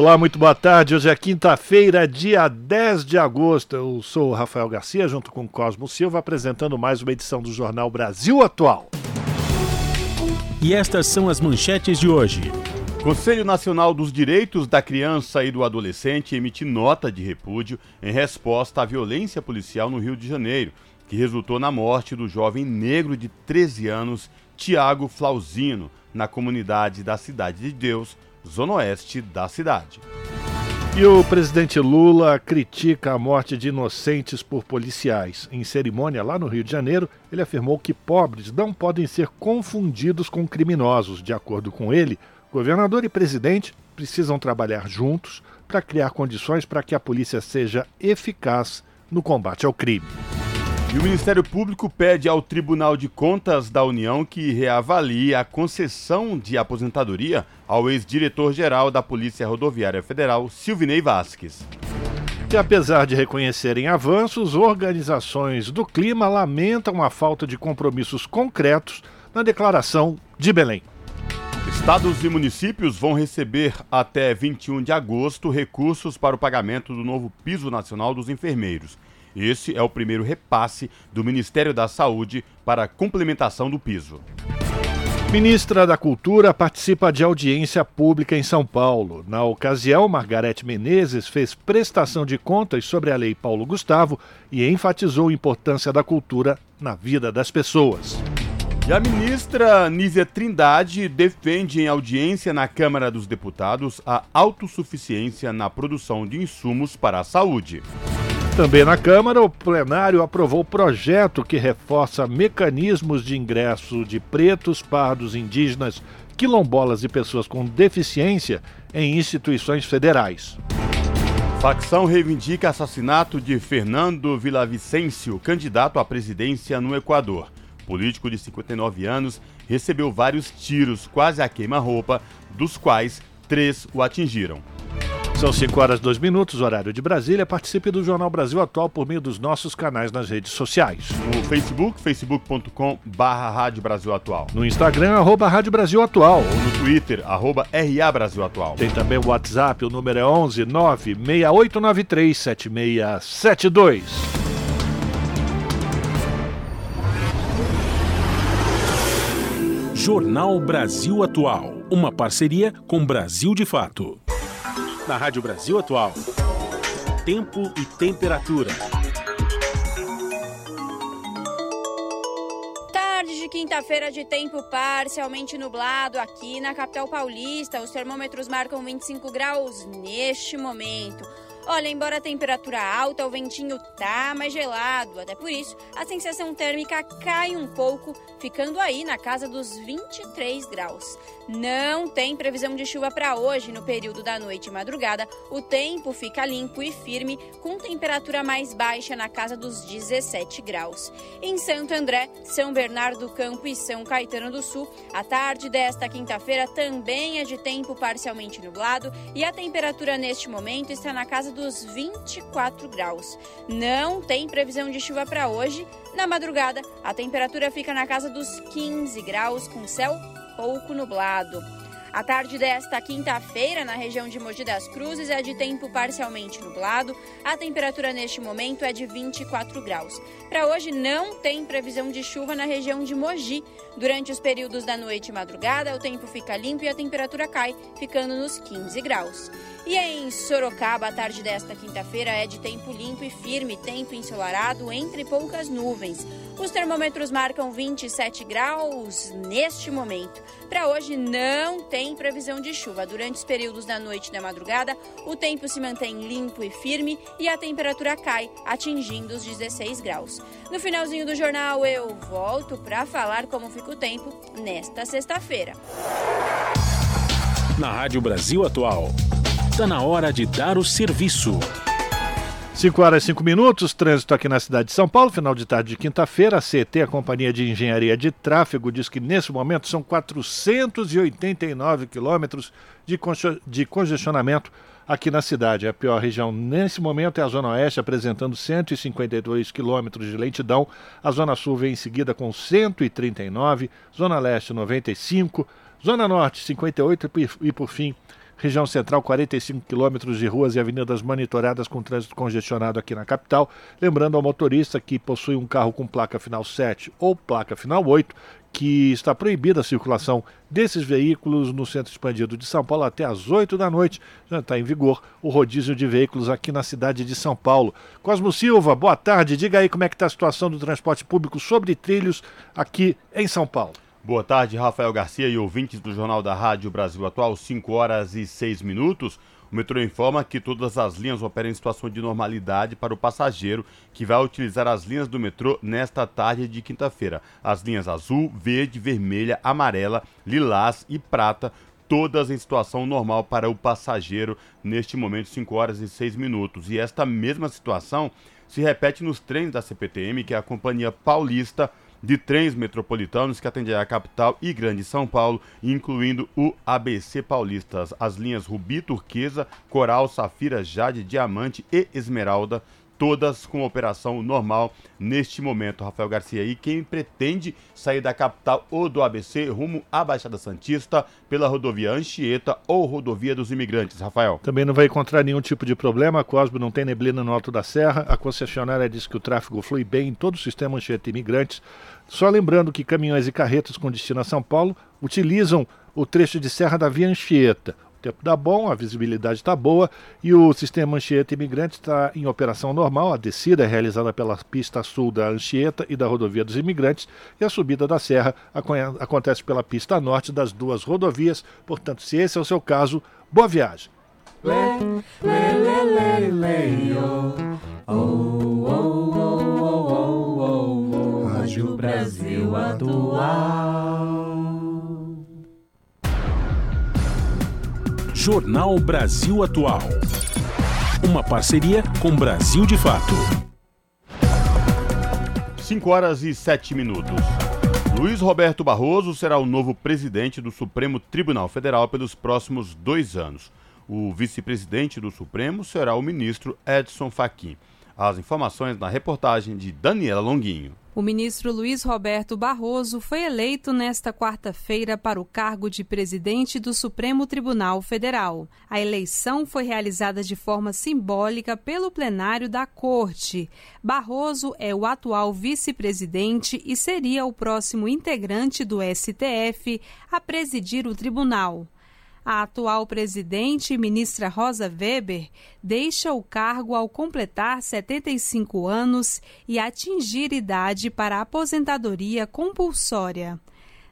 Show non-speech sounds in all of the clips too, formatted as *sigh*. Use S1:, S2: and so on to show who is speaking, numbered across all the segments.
S1: Olá, muito boa tarde. Hoje é quinta-feira, dia 10 de agosto. Eu sou o Rafael Garcia, junto com Cosmo Silva, apresentando mais uma edição do Jornal Brasil Atual.
S2: E estas são as manchetes de hoje.
S3: Conselho Nacional dos Direitos da Criança e do Adolescente emite nota de repúdio em resposta à violência policial no Rio de Janeiro, que resultou na morte do jovem negro de 13 anos, Tiago Flauzino, na comunidade da Cidade de Deus, zona oeste da cidade.
S1: E o presidente Lula critica a morte de inocentes por policiais. Em cerimônia lá no Rio de Janeiro, ele afirmou que pobres não podem ser confundidos com criminosos. De acordo com ele, Governador e presidente precisam trabalhar juntos para criar condições para que a polícia seja eficaz no combate ao crime.
S3: E o Ministério Público pede ao Tribunal de Contas da União que reavalie a concessão de aposentadoria ao ex-diretor-geral da Polícia Rodoviária Federal, Silvinei Vasques.
S1: E apesar de reconhecerem avanços, organizações do clima lamentam a falta de compromissos concretos na declaração de Belém.
S3: Estados e municípios vão receber até 21 de agosto recursos para o pagamento do novo piso nacional dos enfermeiros. Esse é o primeiro repasse do Ministério da Saúde para a complementação do piso.
S1: Ministra da Cultura participa de audiência pública em São Paulo. Na ocasião, Margarete Menezes fez prestação de contas sobre a Lei Paulo Gustavo e enfatizou a importância da cultura na vida das pessoas.
S3: E a ministra Nízia Trindade defende em audiência na Câmara dos Deputados a autossuficiência na produção de insumos para a saúde.
S1: Também na Câmara, o plenário aprovou projeto que reforça mecanismos de ingresso de pretos, pardos, indígenas, quilombolas e pessoas com deficiência em instituições federais.
S3: Facção reivindica assassinato de Fernando Villavicencio, candidato à presidência no Equador político de 59 anos, recebeu vários tiros, quase a queima-roupa, dos quais três o atingiram.
S1: São 5 horas e 2 minutos, horário de Brasília. Participe do Jornal Brasil Atual por meio dos nossos canais nas redes sociais.
S3: No Facebook, facebook.com barra Rádio Brasil Atual.
S1: No Instagram, arroba Rádio Brasil Atual.
S3: Ou no Twitter, arroba RA Brasil Atual.
S1: Tem também o WhatsApp, o número é 11 96893 7672.
S2: Jornal Brasil Atual, uma parceria com Brasil de Fato. Na Rádio Brasil Atual, tempo e temperatura.
S4: Tarde de quinta-feira de tempo parcialmente nublado aqui na capital paulista. Os termômetros marcam 25 graus neste momento. Olha, embora a temperatura alta, o ventinho tá mais gelado. Até por isso, a sensação térmica cai um pouco, ficando aí na casa dos 23 graus. Não tem previsão de chuva para hoje no período da noite e madrugada. O tempo fica limpo e firme, com temperatura mais baixa na casa dos 17 graus. Em Santo André, São Bernardo do Campo e São Caetano do Sul, a tarde desta quinta-feira também é de tempo parcialmente nublado e a temperatura neste momento está na casa dos 24 graus. Não tem previsão de chuva para hoje. Na madrugada, a temperatura fica na casa dos 15 graus, com céu pouco nublado. A tarde desta quinta-feira, na região de Mogi das Cruzes, é de tempo parcialmente nublado. A temperatura neste momento é de 24 graus. Para hoje, não tem previsão de chuva na região de Mogi. Durante os períodos da noite e madrugada, o tempo fica limpo e a temperatura cai, ficando nos 15 graus. E em Sorocaba, a tarde desta quinta-feira é de tempo limpo e firme, tempo ensolarado entre poucas nuvens. Os termômetros marcam 27 graus neste momento. Para hoje não tem previsão de chuva. Durante os períodos da noite e da madrugada, o tempo se mantém limpo e firme e a temperatura cai, atingindo os 16 graus. No finalzinho do jornal eu volto para falar como fica o tempo nesta sexta-feira.
S2: Na Rádio Brasil Atual, está na hora de dar o serviço.
S1: 5 horas e 5 minutos, trânsito aqui na cidade de São Paulo, final de tarde de quinta-feira. A CT, a Companhia de Engenharia de Tráfego, diz que nesse momento são 489 quilômetros de, de congestionamento aqui na cidade. A pior região nesse momento é a Zona Oeste, apresentando 152 quilômetros de lentidão. A Zona Sul vem em seguida com 139, Zona Leste 95, Zona Norte 58 e por fim Região Central, 45 quilômetros de ruas e avenidas monitoradas com trânsito congestionado aqui na capital. Lembrando ao motorista que possui um carro com placa final 7 ou placa final 8 que está proibida a circulação desses veículos no centro expandido de São Paulo até às 8 da noite. Já está em vigor o rodízio de veículos aqui na cidade de São Paulo. Cosmo Silva, boa tarde. Diga aí como é que está a situação do transporte público sobre trilhos aqui em São Paulo.
S3: Boa tarde, Rafael Garcia e ouvintes do Jornal da Rádio Brasil Atual, 5 horas e 6 minutos. O metrô informa que todas as linhas operam em situação de normalidade para o passageiro que vai utilizar as linhas do metrô nesta tarde de quinta-feira. As linhas azul, verde, vermelha, amarela, lilás e prata, todas em situação normal para o passageiro neste momento, 5 horas e 6 minutos. E esta mesma situação se repete nos trens da CPTM, que é a Companhia Paulista de trens metropolitanos que atenderá a capital e Grande São Paulo, incluindo o ABC Paulistas. As linhas Rubi, Turquesa, Coral, Safira, Jade, Diamante e Esmeralda todas com operação normal neste momento. Rafael Garcia e quem pretende sair da capital ou do ABC rumo à Baixada Santista pela rodovia Anchieta ou rodovia dos imigrantes. Rafael.
S1: Também não vai encontrar nenhum tipo de problema. Cosmo não tem neblina no alto da serra. A concessionária diz que o tráfego flui bem em todo o sistema Anchieta Imigrantes. Só lembrando que caminhões e carretas com destino a São Paulo utilizam o trecho de serra da Via Anchieta. O tempo está bom, a visibilidade está boa e o sistema Anchieta Imigrante está em operação normal. A descida é realizada pela pista sul da Anchieta e da rodovia dos Imigrantes e a subida da serra acontece pela pista norte das duas rodovias. Portanto, se esse é o seu caso, boa viagem.
S2: Rádio Brasil Atual. Jornal Brasil Atual. Uma parceria com Brasil de Fato.
S3: 5 horas e 7 minutos. Luiz Roberto Barroso será o novo presidente do Supremo Tribunal Federal pelos próximos dois anos. O vice-presidente do Supremo será o ministro Edson Fachin. As informações na reportagem de Daniela Longuinho.
S5: O ministro Luiz Roberto Barroso foi eleito nesta quarta-feira para o cargo de presidente do Supremo Tribunal Federal. A eleição foi realizada de forma simbólica pelo plenário da Corte. Barroso é o atual vice-presidente e seria o próximo integrante do STF a presidir o tribunal. A atual presidente, ministra Rosa Weber, deixa o cargo ao completar 75 anos e atingir idade para aposentadoria compulsória.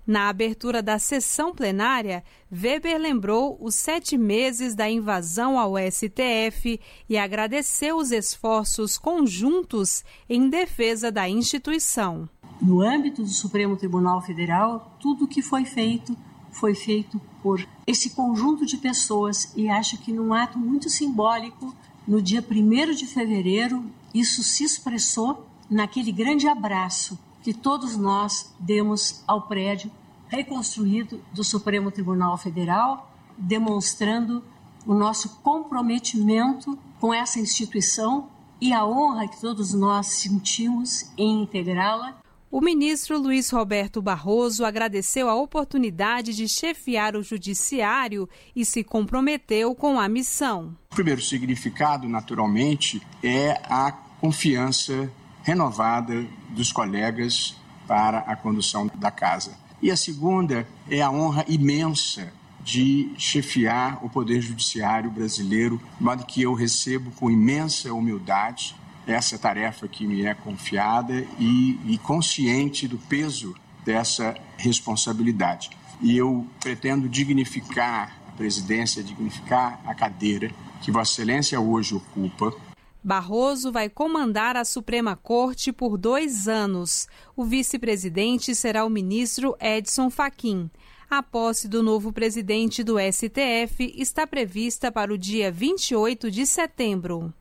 S5: Na abertura da sessão plenária, Weber lembrou os sete meses da invasão ao STF e agradeceu os esforços conjuntos em defesa da instituição.
S6: No âmbito do Supremo Tribunal Federal, tudo o que foi feito foi feito por esse conjunto de pessoas e acho que num ato muito simbólico, no dia 1 de fevereiro, isso se expressou naquele grande abraço que todos nós demos ao prédio reconstruído do Supremo Tribunal Federal, demonstrando o nosso comprometimento com essa instituição e a honra que todos nós sentimos em integrá-la
S5: o ministro Luiz Roberto Barroso agradeceu a oportunidade de chefiar o judiciário e se comprometeu com a missão.
S7: O primeiro significado, naturalmente, é a confiança renovada dos colegas para a condução da casa. E a segunda é a honra imensa de chefiar o Poder Judiciário brasileiro, de modo que eu recebo com imensa humildade essa tarefa que me é confiada e, e consciente do peso dessa responsabilidade. E eu pretendo dignificar a presidência, dignificar a cadeira que Vossa Excelência hoje ocupa.
S5: Barroso vai comandar a Suprema Corte por dois anos. O vice-presidente será o ministro Edson Fachin. A posse do novo presidente do STF está prevista para o dia 28 de setembro.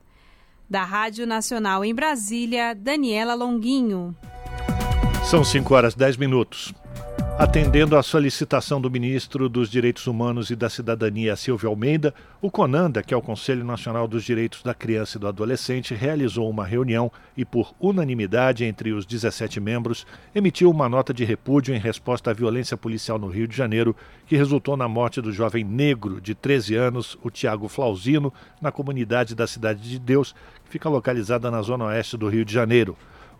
S5: Da Rádio Nacional em Brasília, Daniela Longuinho.
S1: São 5 horas 10 minutos. Atendendo à solicitação do ministro dos Direitos Humanos e da Cidadania, Silvio Almeida, o CONANDA, que é o Conselho Nacional dos Direitos da Criança e do Adolescente, realizou uma reunião e, por unanimidade entre os 17 membros, emitiu uma nota de repúdio em resposta à violência policial no Rio de Janeiro, que resultou na morte do jovem negro de 13 anos, o Tiago Flauzino, na comunidade da Cidade de Deus, que fica localizada na zona oeste do Rio de Janeiro.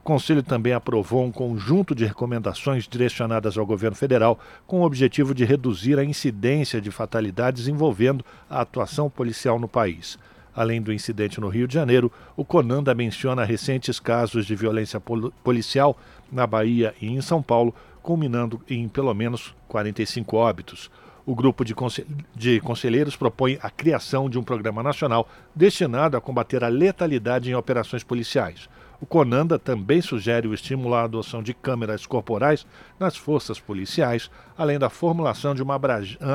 S1: O Conselho também aprovou um conjunto de recomendações direcionadas ao governo federal com o objetivo de reduzir a incidência de fatalidades envolvendo a atuação policial no país. Além do incidente no Rio de Janeiro, o Conanda menciona recentes casos de violência policial na Bahia e em São Paulo, culminando em pelo menos 45 óbitos. O grupo de, de conselheiros propõe a criação de um programa nacional destinado a combater a letalidade em operações policiais. O Conanda também sugere o estímulo à adoção de câmeras corporais nas forças policiais, além da formulação de uma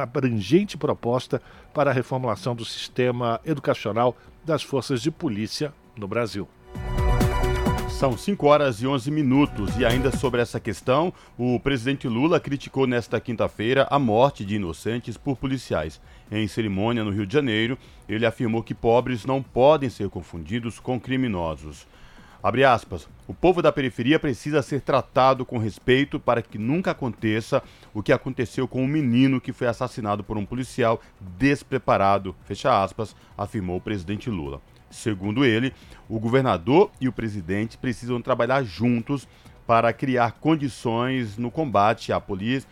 S1: abrangente proposta para a reformulação do sistema educacional das forças de polícia no Brasil.
S3: São 5 horas e 11 minutos e ainda sobre essa questão, o presidente Lula criticou nesta quinta-feira a morte de inocentes por policiais. Em cerimônia no Rio de Janeiro, ele afirmou que pobres não podem ser confundidos com criminosos. Abre aspas. O povo da periferia precisa ser tratado com respeito para que nunca aconteça o que aconteceu com um menino que foi assassinado por um policial despreparado, fecha aspas, afirmou o presidente Lula. Segundo ele, o governador e o presidente precisam trabalhar juntos para criar condições no combate à polícia,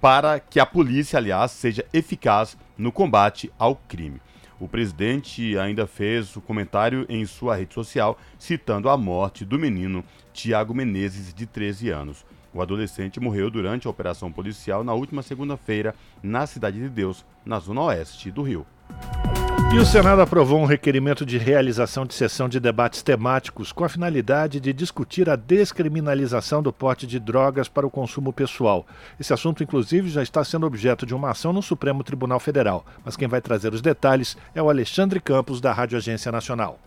S3: para que a polícia, aliás, seja eficaz no combate ao crime. O presidente ainda fez o comentário em sua rede social citando a morte do menino Tiago Menezes, de 13 anos. O adolescente morreu durante a operação policial na última segunda-feira na Cidade de Deus, na zona oeste do Rio.
S1: E o Senado aprovou um requerimento de realização de sessão de debates temáticos com a finalidade de discutir a descriminalização do porte de drogas para o consumo pessoal. Esse assunto, inclusive, já está sendo objeto de uma ação no Supremo Tribunal Federal. Mas quem vai trazer os detalhes é o Alexandre Campos, da Rádio Agência Nacional.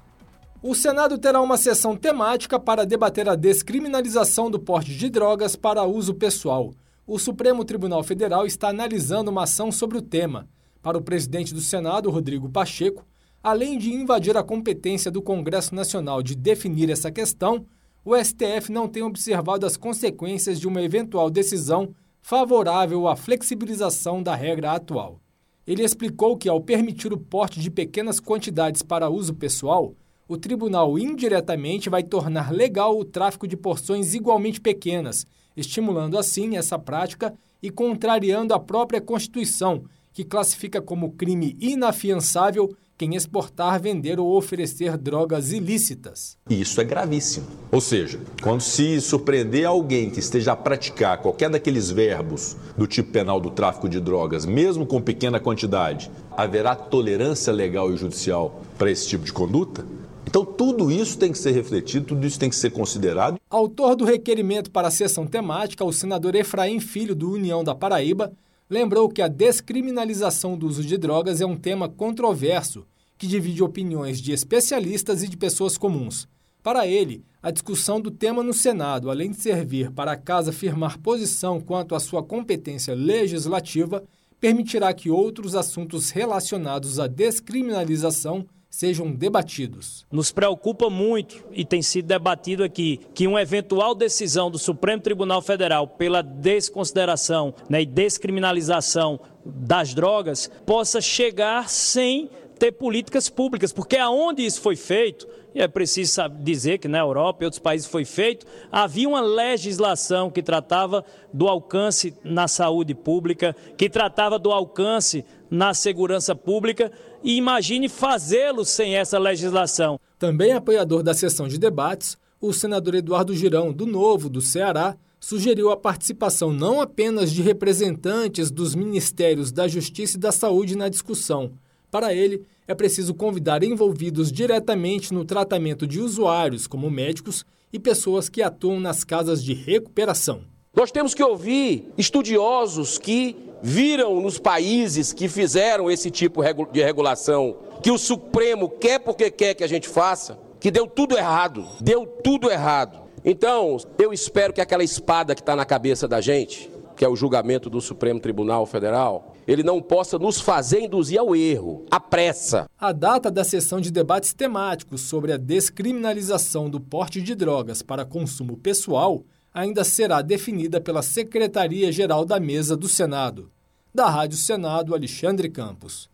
S8: O Senado terá uma sessão temática para debater a descriminalização do porte de drogas para uso pessoal. O Supremo Tribunal Federal está analisando uma ação sobre o tema. Para o presidente do Senado, Rodrigo Pacheco, além de invadir a competência do Congresso Nacional de definir essa questão, o STF não tem observado as consequências de uma eventual decisão favorável à flexibilização da regra atual. Ele explicou que, ao permitir o porte de pequenas quantidades para uso pessoal, o tribunal indiretamente vai tornar legal o tráfico de porções igualmente pequenas, estimulando assim essa prática e contrariando a própria Constituição, que classifica como crime inafiançável quem exportar, vender ou oferecer drogas ilícitas.
S9: Isso é gravíssimo. Ou seja, quando se surpreender alguém que esteja a praticar qualquer daqueles verbos do tipo penal do tráfico de drogas, mesmo com pequena quantidade, haverá tolerância legal e judicial para esse tipo de conduta? Então, tudo isso tem que ser refletido, tudo isso tem que ser considerado.
S8: Autor do requerimento para a sessão temática, o senador Efraim Filho, do União da Paraíba, lembrou que a descriminalização do uso de drogas é um tema controverso que divide opiniões de especialistas e de pessoas comuns. Para ele, a discussão do tema no Senado, além de servir para a Casa firmar posição quanto à sua competência legislativa, permitirá que outros assuntos relacionados à descriminalização sejam debatidos.
S10: Nos preocupa muito e tem sido debatido aqui que uma eventual decisão do Supremo Tribunal Federal pela desconsideração né, e descriminalização das drogas possa chegar sem ter políticas públicas, porque aonde isso foi feito, e é preciso dizer que na Europa e outros países foi feito, havia uma legislação que tratava do alcance na saúde pública, que tratava do alcance na segurança pública, e imagine fazê-lo sem essa legislação.
S8: Também apoiador da sessão de debates, o senador Eduardo Girão, do Novo, do Ceará, sugeriu a participação não apenas de representantes dos Ministérios da Justiça e da Saúde na discussão. Para ele, é preciso convidar envolvidos diretamente no tratamento de usuários, como médicos e pessoas que atuam nas casas de recuperação.
S11: Nós temos que ouvir estudiosos que viram nos países que fizeram esse tipo de regulação que o Supremo quer porque quer que a gente faça, que deu tudo errado, deu tudo errado. Então, eu espero que aquela espada que está na cabeça da gente, que é o julgamento do Supremo Tribunal Federal, ele não possa nos fazer induzir ao erro, à pressa.
S8: A data da sessão de debates temáticos sobre a descriminalização do porte de drogas para consumo pessoal ainda será definida pela Secretaria-Geral da Mesa do Senado. Da Rádio Senado, Alexandre Campos.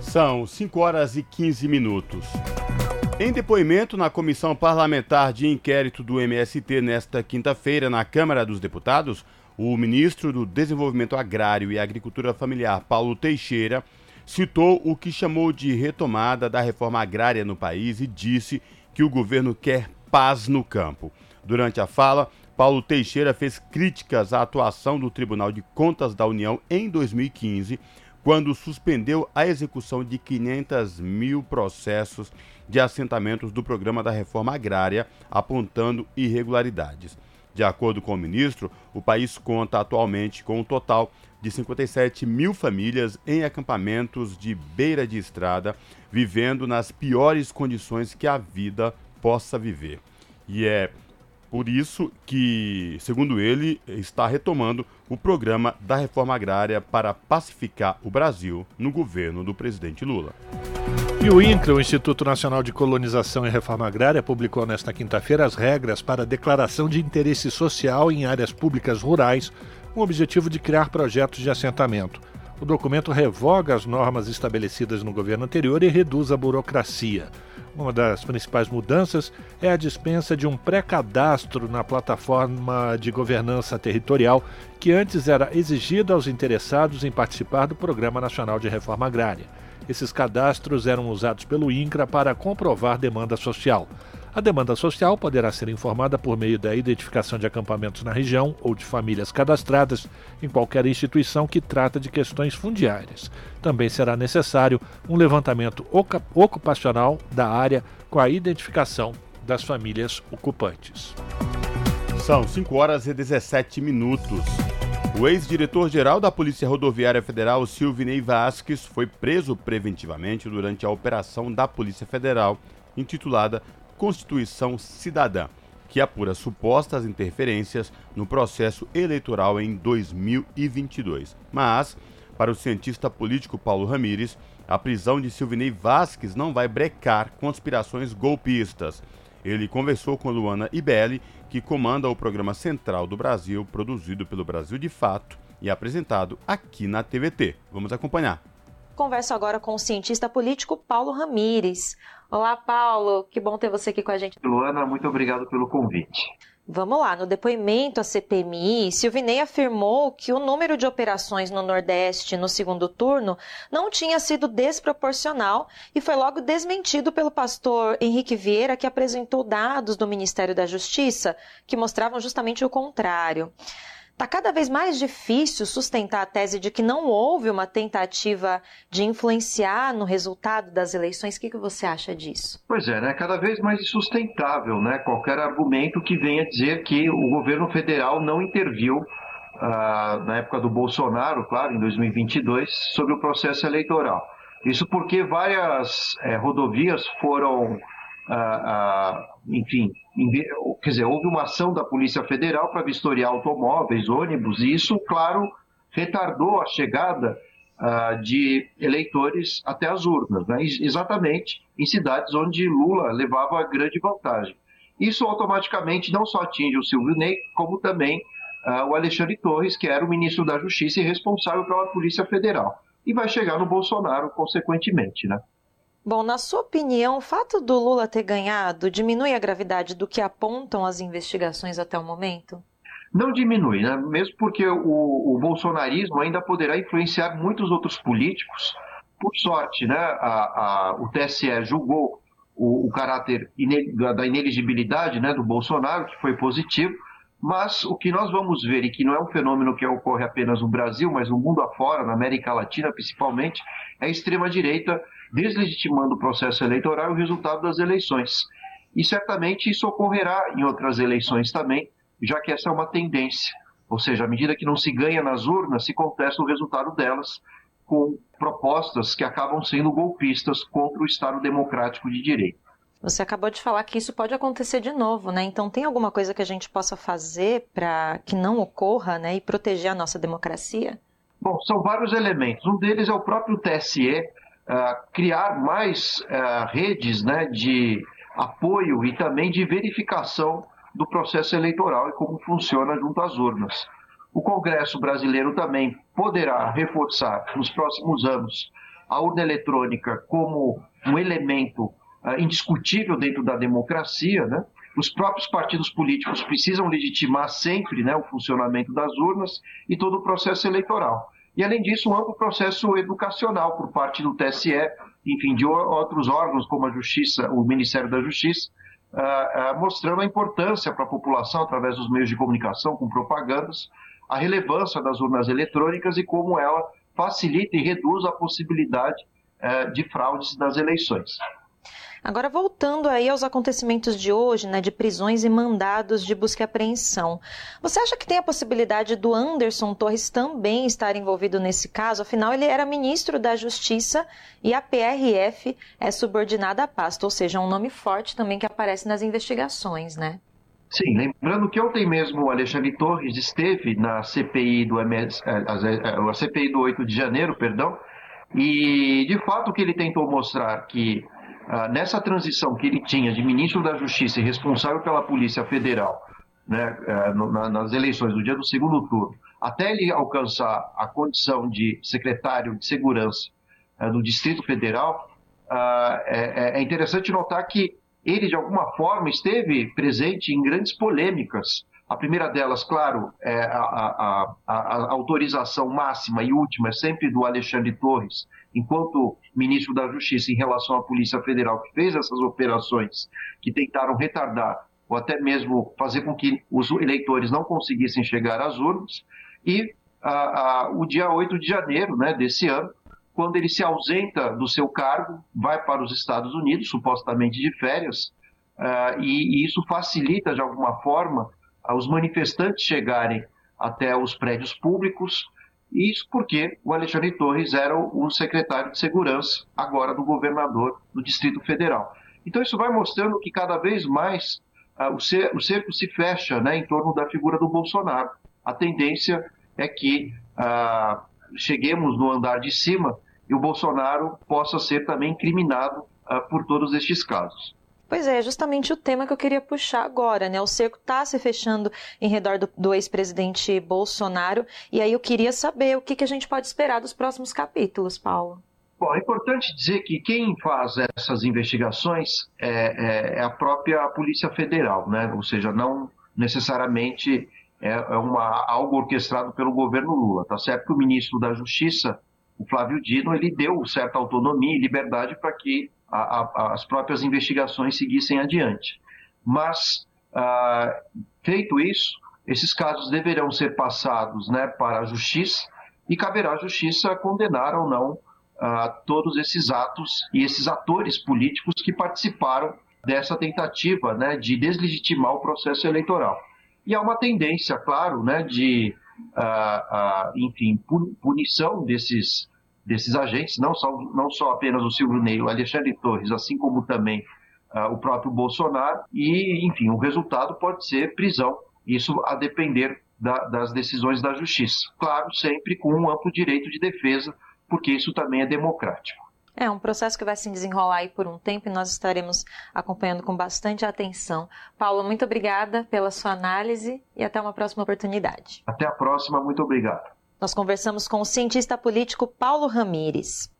S3: São 5 horas e 15 minutos. Em depoimento na Comissão Parlamentar de Inquérito do MST nesta quinta-feira na Câmara dos Deputados, o ministro do Desenvolvimento Agrário e Agricultura Familiar, Paulo Teixeira, citou o que chamou de retomada da reforma agrária no país e disse que o governo quer paz no campo. Durante a fala, Paulo Teixeira fez críticas à atuação do Tribunal de Contas da União em 2015, quando suspendeu a execução de 500 mil processos de assentamentos do programa da reforma agrária, apontando irregularidades. De acordo com o ministro, o país conta atualmente com um total de 57 mil famílias em acampamentos de beira de estrada, vivendo nas piores condições que a vida possa viver. E é por isso que, segundo ele, está retomando o programa da reforma agrária para pacificar o Brasil no governo do presidente Lula.
S1: E o INCRA, o Instituto Nacional de Colonização e Reforma Agrária, publicou nesta quinta-feira as regras para declaração de interesse social em áreas públicas rurais, com o objetivo de criar projetos de assentamento. O documento revoga as normas estabelecidas no governo anterior e reduz a burocracia. Uma das principais mudanças é a dispensa de um pré-cadastro na plataforma de governança territorial, que antes era exigida aos interessados em participar do Programa Nacional de Reforma Agrária. Esses cadastros eram usados pelo INCRA para comprovar demanda social. A demanda social poderá ser informada por meio da identificação de acampamentos na região ou de famílias cadastradas em qualquer instituição que trata de questões fundiárias. Também será necessário um levantamento ocupacional da área com a identificação das famílias ocupantes.
S3: São 5 horas e 17 minutos. O ex-diretor-geral da Polícia Rodoviária Federal, Silvinei Vasques, foi preso preventivamente durante a operação da Polícia Federal intitulada Constituição Cidadã, que apura supostas interferências no processo eleitoral em 2022. Mas, para o cientista político Paulo Ramires, a prisão de Silvinei Vasques não vai brecar conspirações golpistas. Ele conversou com Luana Ibelli, que comanda o programa Central do Brasil, produzido pelo Brasil de Fato e apresentado aqui na TVT. Vamos acompanhar.
S12: Converso agora com o cientista político Paulo Ramires. Olá, Paulo. Que bom ter você aqui com a gente.
S13: Luana, muito obrigado pelo convite.
S12: Vamos lá, no depoimento à CPMI, Silvinei afirmou que o número de operações no Nordeste no segundo turno não tinha sido desproporcional e foi logo desmentido pelo pastor Henrique Vieira, que apresentou dados do Ministério da Justiça que mostravam justamente o contrário. Está cada vez mais difícil sustentar a tese de que não houve uma tentativa de influenciar no resultado das eleições. O que, que você acha disso?
S13: Pois é, né? cada vez mais insustentável né? qualquer argumento que venha dizer que o governo federal não interviu ah, na época do Bolsonaro, claro, em 2022, sobre o processo eleitoral. Isso porque várias é, rodovias foram enfim, quer dizer, houve uma ação da Polícia Federal para vistoriar automóveis, ônibus, e isso, claro, retardou a chegada uh, de eleitores até as urnas, né? exatamente em cidades onde Lula levava grande vantagem. Isso automaticamente não só atinge o Silvio Ney, como também uh, o Alexandre Torres, que era o ministro da Justiça e responsável pela Polícia Federal. E vai chegar no Bolsonaro, consequentemente, né?
S12: Bom, na sua opinião, o fato do Lula ter ganhado diminui a gravidade do que apontam as investigações até o momento?
S13: Não diminui, né? mesmo porque o, o bolsonarismo ainda poderá influenciar muitos outros políticos. Por sorte, né? a, a, o TSE julgou o, o caráter da ineligibilidade né, do Bolsonaro, que foi positivo, mas o que nós vamos ver, e que não é um fenômeno que ocorre apenas no Brasil, mas no mundo afora, na América Latina principalmente, é a extrema-direita deslegitimando o processo eleitoral e o resultado das eleições. E certamente isso ocorrerá em outras eleições também, já que essa é uma tendência. Ou seja, à medida que não se ganha nas urnas, se contesta o resultado delas com propostas que acabam sendo golpistas contra o Estado democrático de direito.
S12: Você acabou de falar que isso pode acontecer de novo, né? Então tem alguma coisa que a gente possa fazer para que não ocorra, né, e proteger a nossa democracia?
S13: Bom, são vários elementos. Um deles é o próprio TSE ah, criar mais uh, redes, né, de apoio e também de verificação do processo eleitoral e como funciona junto às urnas. O Congresso brasileiro também poderá reforçar nos próximos anos a urna eletrônica como um elemento uh, indiscutível dentro da democracia, né? Os próprios partidos políticos precisam legitimar sempre né, o funcionamento das urnas e todo o processo eleitoral. E, além disso, um amplo processo educacional por parte do TSE, enfim, de outros órgãos, como a Justiça, o Ministério da Justiça, uh, uh, mostrando a importância para a população, através dos meios de comunicação, com propagandas, a relevância das urnas eletrônicas e como ela facilita e reduz a possibilidade uh, de fraudes nas eleições.
S12: Agora, voltando aí aos acontecimentos de hoje, né, de prisões e mandados de busca e apreensão. Você acha que tem a possibilidade do Anderson Torres também estar envolvido nesse caso? Afinal, ele era ministro da Justiça e a PRF é subordinada à pasta, ou seja, um nome forte também que aparece nas investigações, né?
S13: Sim, lembrando que ontem mesmo o Alexandre Torres esteve na CPI do MS, eh, a CPI do 8 de janeiro, perdão, e de fato o que ele tentou mostrar que ah, nessa transição que ele tinha de ministro da Justiça e responsável pela Polícia Federal, né, eh, nas eleições do dia do segundo turno, até ele alcançar a condição de secretário de Segurança eh, do Distrito Federal, ah, é, é, interessante notar que ele, de alguma forma, esteve presente em grandes polêmicas. A primeira delas, claro, é a, a, a, a autorização máxima e última é sempre do Alexandre Torres, enquanto ministro da Justiça, em relação à Polícia Federal, que fez essas operações que tentaram retardar ou até mesmo fazer com que os eleitores não conseguissem chegar às urnas, e o dia 8 de janeiro né, desse ano, quando ele se ausenta do seu cargo, vai para os Estados Unidos, supostamente de férias, uh, e, e, isso facilita de alguma forma os manifestantes chegarem até os prédios públicos isso porque o Alexandre Torres era o secretário de segurança, agora do governador do Distrito Federal. Então isso vai mostrando que cada vez mais uh, o, o cerco se fecha né, em torno da figura do Bolsonaro. A tendência é que uh, cheguemos no andar de cima e o Bolsonaro possa ser também incriminado uh, por todos estes casos.
S12: Pois é, justamente o tema que eu queria puxar agora, né? O cerco está se fechando em redor do, do ex-presidente Bolsonaro, e aí eu queria saber o que, que a gente pode esperar dos próximos capítulos, Paulo.
S13: Bom, é importante dizer que quem faz essas investigações é, é, é a própria Polícia Federal, né? Ou seja, não necessariamente é, é uma, algo orquestrado pelo governo Lula. Tá certo que o ministro da Justiça, o Flávio Dino, ele deu certa autonomia e liberdade para que a, a, as próprias investigações seguissem adiante. Mas, ah, feito isso, esses casos deverão ser passados né, para a justiça e caberá à justiça condenar ou não ah, todos esses atos e esses atores políticos que participaram dessa tentativa né, de deslegitimar o processo eleitoral. E há uma tendência, claro, né, de, ah, enfim, punição desses desses agentes, não só, não só apenas o Silvio Ney, o Alexandre Torres, assim como também uh, o próprio Bolsonaro, e, enfim, o resultado pode ser prisão, isso a depender da, das decisões da justiça. Claro, sempre com um amplo direito de defesa, porque isso também é democrático.
S12: É um processo que vai se desenrolar aí por um tempo e nós estaremos acompanhando com bastante atenção. Paulo, muito obrigada pela sua análise e até uma próxima oportunidade.
S13: Até a próxima, muito obrigado.
S12: Nós conversamos com o cientista político Paulo Ramires.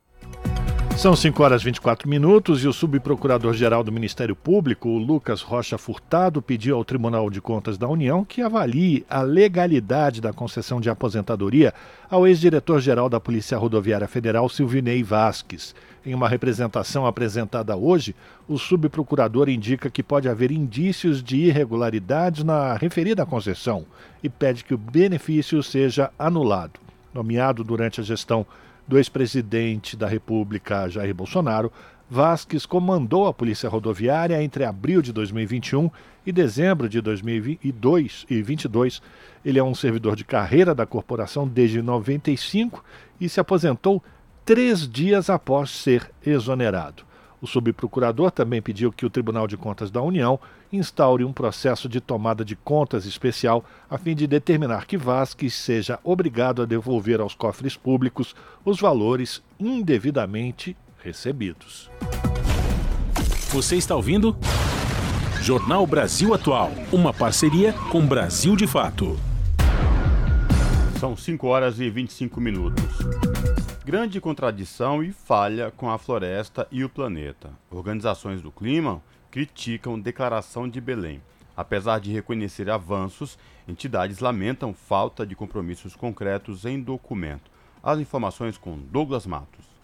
S1: São 5 horas e 24 minutos e o subprocurador-geral do Ministério Público, Lucas Rocha Furtado, pediu ao Tribunal de Contas da União que avalie a legalidade da concessão de aposentadoria ao ex-diretor-geral da Polícia Rodoviária Federal, Silvinei Vasques. Em uma representação apresentada hoje, o subprocurador indica que pode haver indícios de irregularidades na referida concessão e pede que o benefício seja anulado. Nomeado durante a gestão do ex-presidente da República, Jair Bolsonaro, Vasques comandou a Polícia Rodoviária entre abril de 2021 e dezembro de 2022. Ele é um servidor de carreira da corporação desde 95 e se aposentou três dias após ser exonerado. O subprocurador também pediu que o Tribunal de Contas da União instaure um processo de tomada de contas especial a fim de determinar que Vasques seja obrigado a devolver aos cofres públicos os valores indevidamente recebidos.
S2: Você está ouvindo? Jornal Brasil Atual, uma parceria com Brasil de Fato.
S3: São 5 horas e 25 minutos. Grande contradição e falha com a floresta e o planeta. Organizações do clima criticam declaração de Belém. Apesar de reconhecer avanços, entidades lamentam falta de compromissos concretos em documento. As informações com Douglas Matos.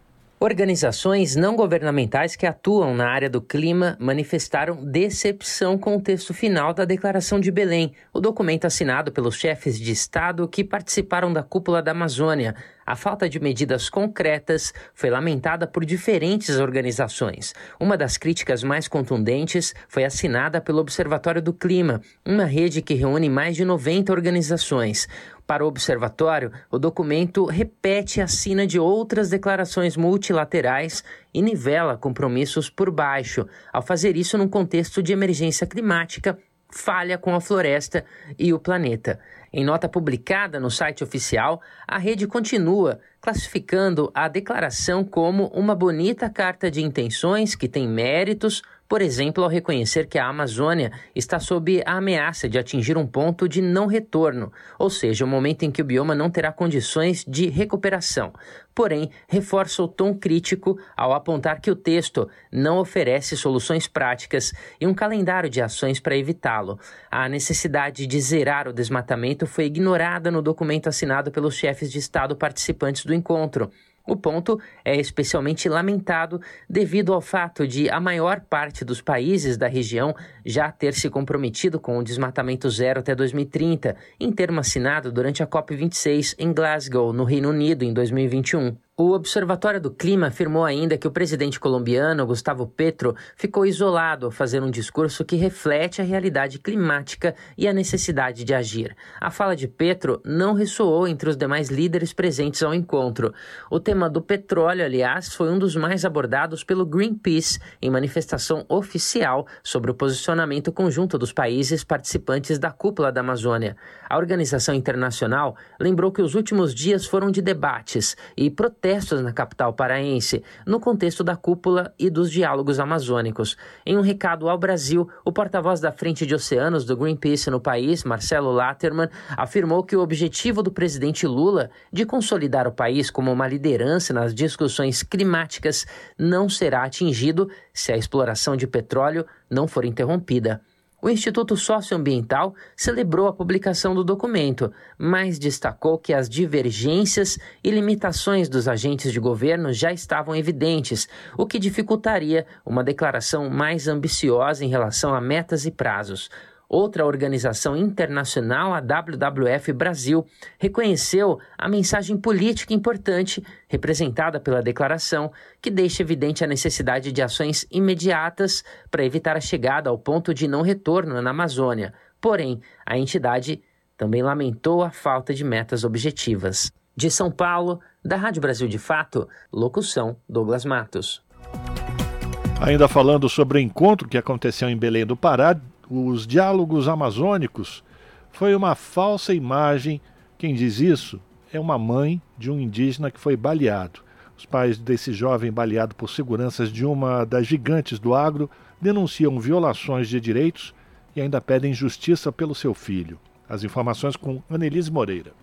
S14: Organizações não governamentais que atuam na área do clima manifestaram decepção com o texto final da Declaração de Belém, o documento assinado pelos chefes de Estado que participaram da cúpula da Amazônia. A falta de medidas concretas foi lamentada por diferentes organizações. Uma das críticas mais contundentes foi assinada pelo Observatório do Clima, uma rede que reúne mais de 90 organizações. Para o observatório, o documento repete a sina de outras declarações multilaterais e nivela compromissos por baixo, ao fazer isso num contexto de emergência climática, falha com a floresta e o planeta. Em nota publicada no site oficial, a rede continua classificando a declaração como uma bonita carta de intenções que tem méritos, por exemplo, ao reconhecer que a Amazônia está sob a ameaça de atingir um ponto de não retorno, ou seja, o um momento em que o bioma não terá condições de recuperação. Porém, reforça o tom crítico ao apontar que o texto não oferece soluções práticas e um calendário de ações para evitá-lo. A necessidade de zerar o desmatamento foi ignorada no documento assinado pelos chefes de Estado participantes do encontro. O ponto é especialmente lamentado devido ao fato de a maior parte dos países da região já ter se comprometido com o desmatamento zero até 2030, em termo assinado durante a COP26 em Glasgow, no Reino Unido, em 2021. O Observatório do Clima afirmou ainda que o presidente colombiano Gustavo Petro ficou isolado ao fazer um discurso que reflete a realidade climática e a necessidade de agir. A fala de Petro não ressoou entre os demais líderes presentes ao encontro. O tema do petróleo, aliás, foi um dos mais abordados pelo Greenpeace em manifestação oficial sobre o posicionamento conjunto dos países participantes da cúpula da Amazônia. A organização internacional lembrou que os últimos dias foram de debates e protestos protestos na capital paraense, no contexto da cúpula e dos diálogos amazônicos. Em um recado ao Brasil, o porta-voz da Frente de Oceanos do Greenpeace no país, Marcelo Latterman, afirmou que o objetivo do presidente Lula de consolidar o país como uma liderança nas discussões climáticas não será atingido se a exploração de petróleo não for interrompida. O Instituto Socioambiental celebrou a publicação do documento, mas destacou que as divergências e limitações dos agentes de governo já estavam evidentes, o que dificultaria uma declaração mais ambiciosa em relação a metas e prazos. Outra organização internacional, a WWF Brasil, reconheceu a mensagem política importante representada pela declaração, que deixa evidente a necessidade de ações imediatas para evitar a chegada ao ponto de não retorno na Amazônia. Porém, a entidade também lamentou a falta de metas objetivas. De São Paulo, da Rádio Brasil de Fato, locução Douglas Matos.
S1: Ainda falando sobre o encontro que aconteceu em Belém do Pará, os diálogos amazônicos foi uma falsa imagem. Quem diz isso é uma mãe de um indígena que foi baleado. Os pais desse jovem baleado por seguranças de uma das gigantes do agro denunciam violações de direitos e ainda pedem justiça pelo seu filho. As informações com Annelise Moreira.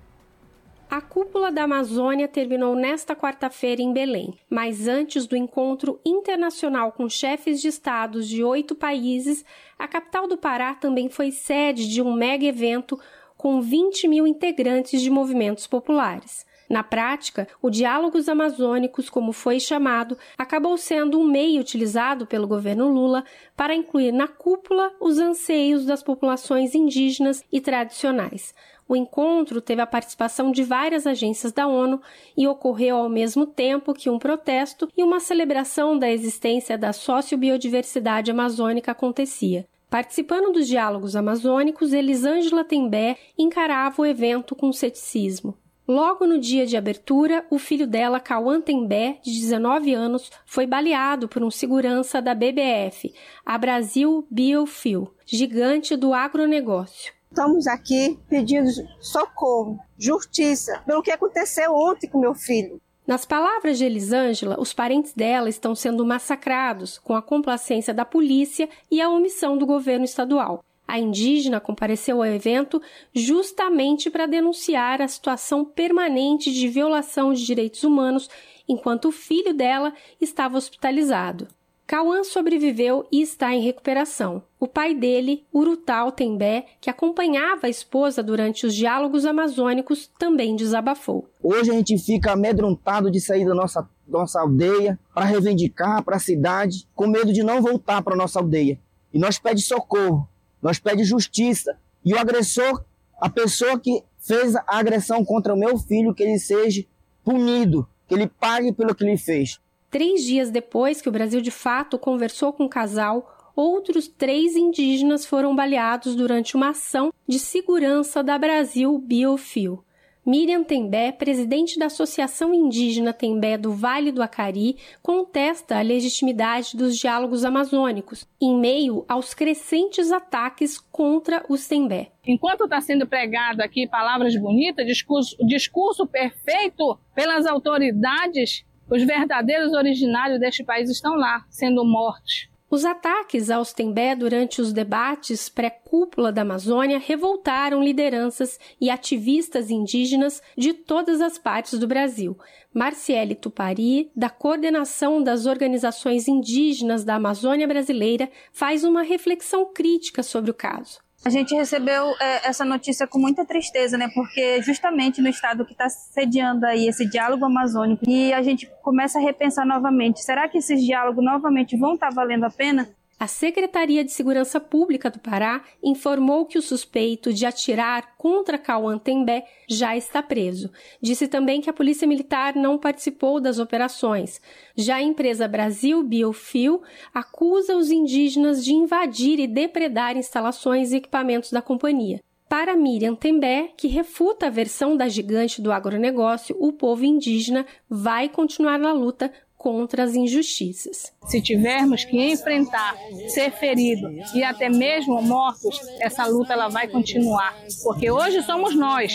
S15: A cúpula da Amazônia terminou nesta quarta-feira em Belém, mas antes do encontro internacional com chefes de estados de oito países, a capital do Pará também foi sede de um mega evento com 20 mil integrantes de movimentos populares. Na prática, o Diálogos Amazônicos, como foi chamado, acabou sendo um meio utilizado pelo governo Lula para incluir na cúpula os anseios das populações indígenas e tradicionais. O encontro teve a participação de várias agências da ONU e ocorreu ao mesmo tempo que um protesto e uma celebração da existência da sociobiodiversidade amazônica acontecia. Participando dos diálogos amazônicos, Elisângela Tembé encarava o evento com ceticismo. Logo no dia de abertura, o filho dela, Cauã Tembé, de 19 anos, foi baleado por um segurança da BBF, a Brasil Biofuel, gigante do agronegócio.
S16: Estamos aqui pedindo socorro, justiça, pelo que aconteceu ontem com meu filho.
S15: Nas palavras de Elisângela, os parentes dela estão sendo massacrados com a complacência da polícia e a omissão do governo estadual. A indígena compareceu ao evento justamente para denunciar a situação permanente de violação de direitos humanos enquanto o filho dela estava hospitalizado. Cauã sobreviveu e está em recuperação. O pai dele, Urutau Tembé, que acompanhava a esposa durante os diálogos amazônicos, também desabafou.
S17: Hoje a gente fica amedrontado de sair da nossa, nossa aldeia para reivindicar para a cidade, com medo de não voltar para nossa aldeia. E nós pedimos socorro, nós pedimos justiça. E o agressor, a pessoa que fez a agressão contra o meu filho, que ele seja punido, que ele pague pelo que ele fez.
S15: Três dias depois que o Brasil de fato conversou com o casal, outros três indígenas foram baleados durante uma ação de segurança da Brasil Biofil. Miriam Tembé, presidente da Associação Indígena Tembé do Vale do Acari, contesta a legitimidade dos diálogos amazônicos, em meio aos crescentes ataques contra os Tembé.
S18: Enquanto está sendo pregado aqui palavras bonitas, discurso, discurso perfeito pelas autoridades, os verdadeiros originários deste país estão lá, sendo mortos.
S15: Os ataques aos Tembé durante os debates pré-cúpula da Amazônia revoltaram lideranças e ativistas indígenas de todas as partes do Brasil. Marciele Tupari, da Coordenação das Organizações Indígenas da Amazônia Brasileira, faz uma reflexão crítica sobre o caso.
S19: A gente recebeu é, essa notícia com muita tristeza, né? Porque justamente no estado que está sediando aí esse diálogo amazônico e a gente começa a repensar novamente: será que esses diálogos novamente vão estar tá valendo a pena?
S15: A Secretaria de Segurança Pública do Pará informou que o suspeito de atirar contra Cauã Tembé já está preso. Disse também que a Polícia Militar não participou das operações. Já a empresa Brasil Biofil acusa os indígenas de invadir e depredar instalações e equipamentos da companhia. Para Miriam Tembé, que refuta a versão da gigante do agronegócio, o povo indígena vai continuar na luta contra as injustiças.
S18: Se tivermos que enfrentar, ser ferido e até mesmo mortos, essa luta ela vai continuar, porque hoje somos nós,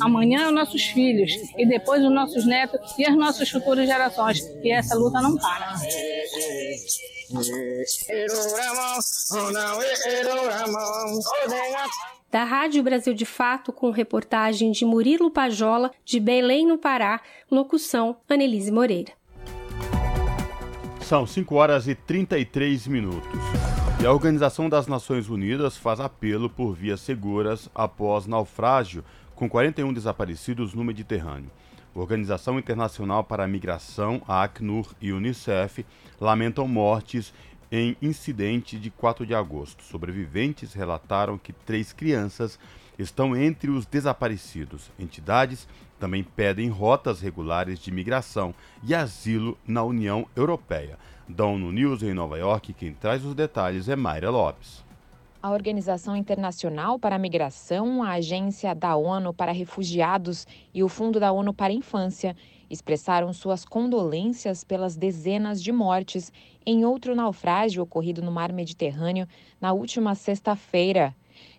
S18: amanhã os nossos filhos e depois os nossos netos e as nossas futuras gerações. E essa luta não para.
S15: Da Rádio Brasil de Fato, com reportagem de Murilo Pajola, de Belém, no Pará, locução Anelise Moreira.
S3: São 5 horas e 33 minutos. E a Organização das Nações Unidas faz apelo por vias seguras após naufrágio com 41 desaparecidos no Mediterrâneo. A Organização Internacional para a Migração, a Acnur e Unicef lamentam mortes em incidente de 4 de agosto. Sobreviventes relataram que três crianças estão entre os desaparecidos. Entidades também pedem rotas regulares de migração e asilo na União Europeia. Da ONU News em Nova York, quem traz os detalhes é Mayra Lopes.
S20: A Organização Internacional para a Migração, a Agência da ONU para Refugiados e o Fundo da ONU para a Infância expressaram suas condolências pelas dezenas de mortes em outro naufrágio ocorrido no mar Mediterrâneo na última sexta-feira.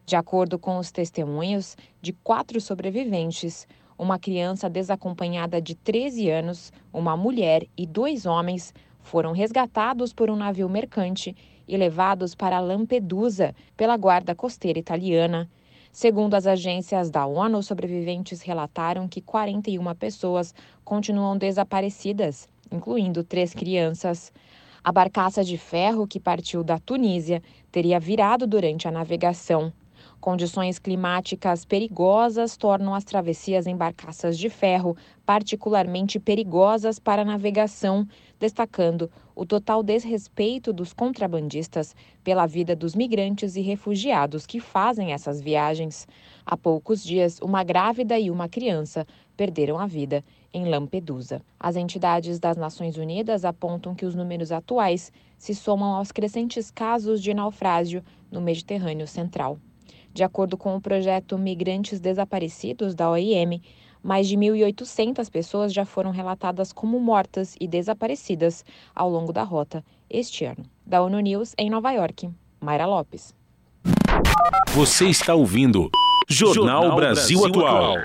S20: De acordo com os testemunhos de quatro sobreviventes, uma criança desacompanhada de 13 anos, uma mulher e dois homens foram resgatados por um navio mercante e levados para Lampedusa pela Guarda Costeira Italiana. Segundo as agências da ONU, sobreviventes relataram que 41 pessoas continuam desaparecidas, incluindo três crianças. A barcaça de ferro que partiu da Tunísia teria virado durante a navegação. Condições climáticas perigosas tornam as travessias em barcaças de ferro particularmente perigosas para a navegação, destacando o total desrespeito dos contrabandistas pela vida dos migrantes e refugiados que fazem essas viagens. Há poucos dias, uma grávida e uma criança perderam a vida em Lampedusa. As entidades das Nações Unidas apontam que os números atuais se somam aos crescentes casos de naufrágio no Mediterrâneo Central. De acordo com o projeto Migrantes Desaparecidos da OIM, mais de 1.800 pessoas já foram relatadas como mortas e desaparecidas ao longo da rota este ano. Da ONU News em Nova York, Mayra Lopes.
S2: Você está ouvindo Jornal, Jornal Brasil, Brasil Atual.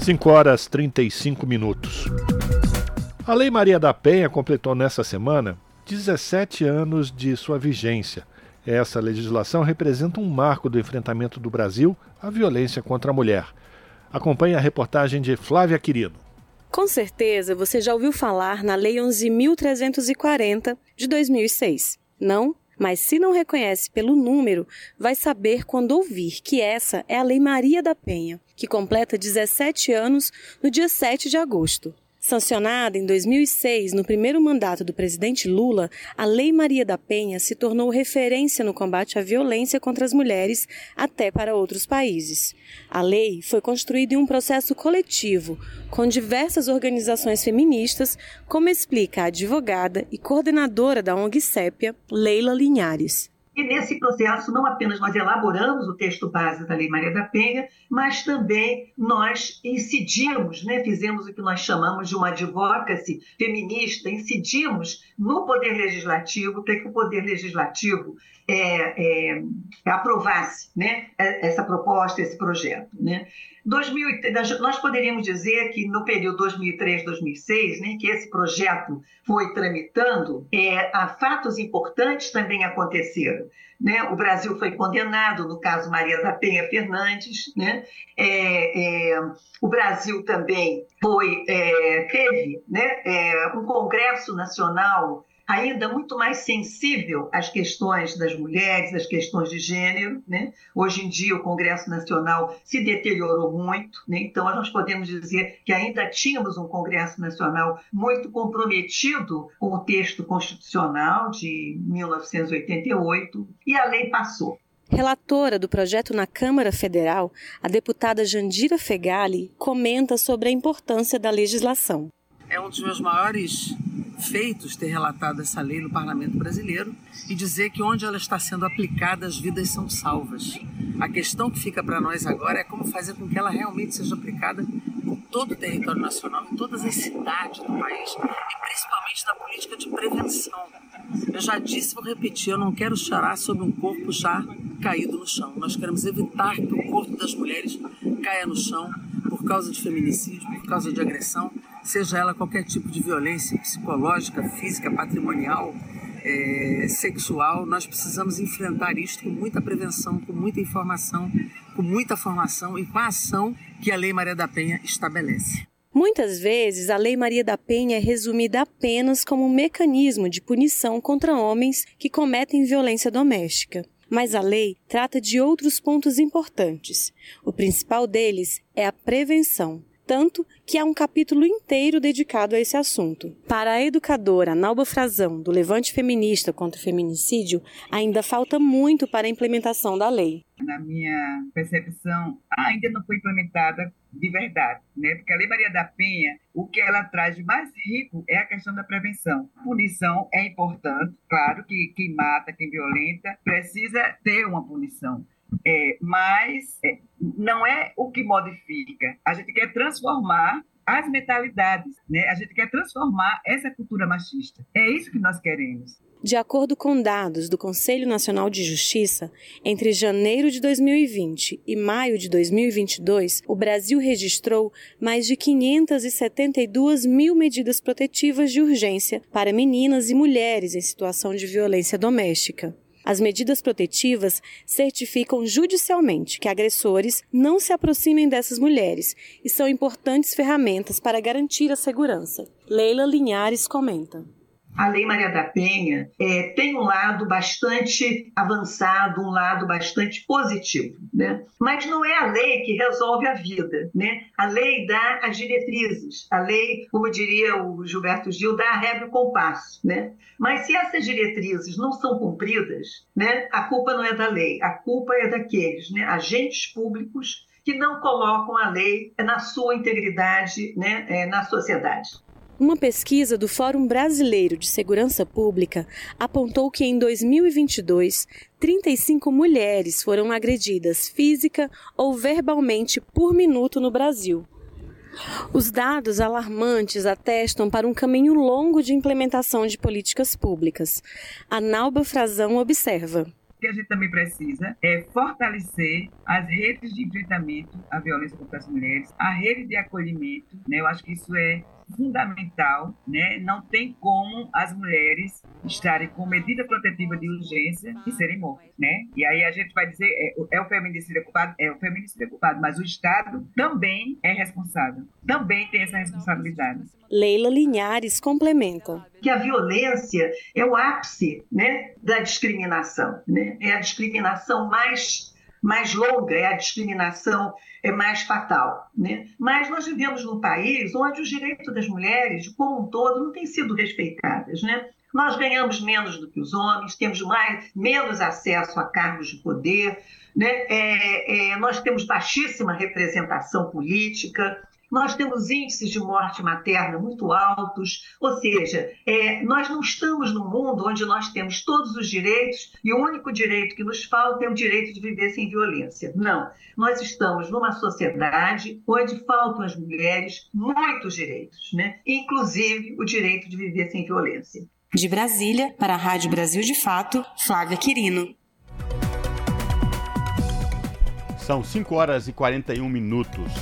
S1: 5 horas 35 minutos. A Lei Maria da Penha completou nessa semana 17 anos de sua vigência. Essa legislação representa um marco do enfrentamento do Brasil à violência contra a mulher. Acompanhe a reportagem de Flávia Quirino.
S21: Com certeza você já ouviu falar na Lei 11.340 de 2006. Não? Mas se não reconhece pelo número, vai saber quando ouvir que essa é a Lei Maria da Penha, que completa 17 anos no dia 7 de agosto. Sancionada em 2006 no primeiro mandato do presidente Lula, a Lei Maria da Penha se tornou referência no combate à violência contra as mulheres até para outros países. A lei foi construída em um processo coletivo, com diversas organizações feministas, como explica a advogada e coordenadora da ONG Sépia, Leila Linhares.
S22: E nesse processo, não apenas nós elaboramos o texto base da Lei Maria da Penha, mas também nós incidimos, né, fizemos o que nós chamamos de uma advocacy feminista, incidimos no Poder Legislativo para que o Poder Legislativo é, é, aprovasse né, essa proposta, esse projeto. Né. 2000, nós poderíamos dizer que no período 2003-2006, né, que esse projeto foi tramitando, é, fatos importantes também aconteceram. Né? O Brasil foi condenado, no caso Maria da Penha Fernandes. Né? É, é, o Brasil também foi, é, teve né, é, um Congresso Nacional ainda muito mais sensível às questões das mulheres, às questões de gênero. Né? Hoje em dia, o Congresso Nacional se deteriorou muito, né? então nós podemos dizer que ainda tínhamos um Congresso Nacional muito comprometido com o texto constitucional de 1988 e a lei passou.
S21: Relatora do projeto na Câmara Federal, a deputada Jandira Fegali comenta sobre a importância da legislação.
S23: É um dos meus maiores feitos ter relatado essa lei no parlamento brasileiro e dizer que onde ela está sendo aplicada as vidas são salvas. A questão que fica para nós agora é como fazer com que ela realmente seja aplicada em todo o território nacional, em todas as cidades do país e principalmente na política de prevenção. Eu já disse, vou repetir, eu não quero chorar sobre um corpo já caído no chão. Nós queremos evitar que o corpo das mulheres caia no chão por causa de feminicídio, por causa de agressão seja ela qualquer tipo de violência psicológica, física, patrimonial, é, sexual, nós precisamos enfrentar isto com muita prevenção, com muita informação, com muita formação e com a ação que a Lei Maria da Penha estabelece.
S21: Muitas vezes, a Lei Maria da Penha é resumida apenas como um mecanismo de punição contra homens que cometem violência doméstica. Mas a lei trata de outros pontos importantes. O principal deles é a prevenção tanto que há um capítulo inteiro dedicado a esse assunto. Para a educadora Nalba Frazão, do Levante Feminista contra o Feminicídio, ainda falta muito para a implementação da lei.
S24: Na minha percepção, ainda não foi implementada de verdade, né? Porque a Lei Maria da Penha, o que ela traz de mais rico é a questão da prevenção. Punição é importante, claro que quem mata, quem violenta, precisa ter uma punição. É, mas é, não é o que modifica. A gente quer transformar as mentalidades, né? A gente quer transformar essa cultura machista. É isso que nós queremos.
S21: De acordo com dados do Conselho Nacional de Justiça, entre janeiro de 2020 e maio de 2022, o Brasil registrou mais de 572 mil medidas protetivas de urgência para meninas e mulheres em situação de violência doméstica. As medidas protetivas certificam judicialmente que agressores não se aproximem dessas mulheres e são importantes ferramentas para garantir a segurança. Leila Linhares comenta
S22: a Lei Maria da Penha é, tem um lado bastante avançado, um lado bastante positivo, né? Mas não é a lei que resolve a vida, né? A lei dá as diretrizes, a lei, como diria o Gilberto Gil, dá a regra e o compasso, né? Mas se essas diretrizes não são cumpridas, né? A culpa não é da lei, a culpa é daqueles, né? Agentes públicos que não colocam a lei na sua integridade, né? É, na sociedade.
S21: Uma pesquisa do Fórum Brasileiro de Segurança Pública apontou que em 2022, 35 mulheres foram agredidas física ou verbalmente por minuto no Brasil. Os dados alarmantes atestam para um caminho longo de implementação de políticas públicas. A Nauba Frazão observa
S24: que a gente também precisa é fortalecer as redes de enfrentamento à violência contra as mulheres, a rede de acolhimento, né? Eu acho que isso é fundamental, né? Não tem como as mulheres estarem com medida protetiva de urgência e serem mortas, né? E aí a gente vai dizer é, é o feminicídio culpado, é o feminicídio culpado, mas o Estado também é responsável, também tem essa responsabilidade.
S21: Leila Linhares complementa
S22: que a violência é o ápice, né, da discriminação, né? É a discriminação mais mais longa, é a discriminação é mais fatal. Né? Mas nós vivemos num país onde os direitos das mulheres, como um todo, não têm sido respeitados. Né? Nós ganhamos menos do que os homens, temos mais, menos acesso a cargos de poder, né? É, é, nós temos baixíssima representação política, nós temos índices de morte materna muito altos, ou seja, é, nós não estamos num mundo onde nós temos todos os direitos e o único direito que nos falta é o direito de viver sem violência. Não, nós estamos numa sociedade onde faltam às mulheres muitos direitos, né? inclusive o direito de viver sem violência.
S21: De Brasília, para a Rádio Brasil de Fato, Flávia Quirino.
S3: São 5 horas e 41 minutos.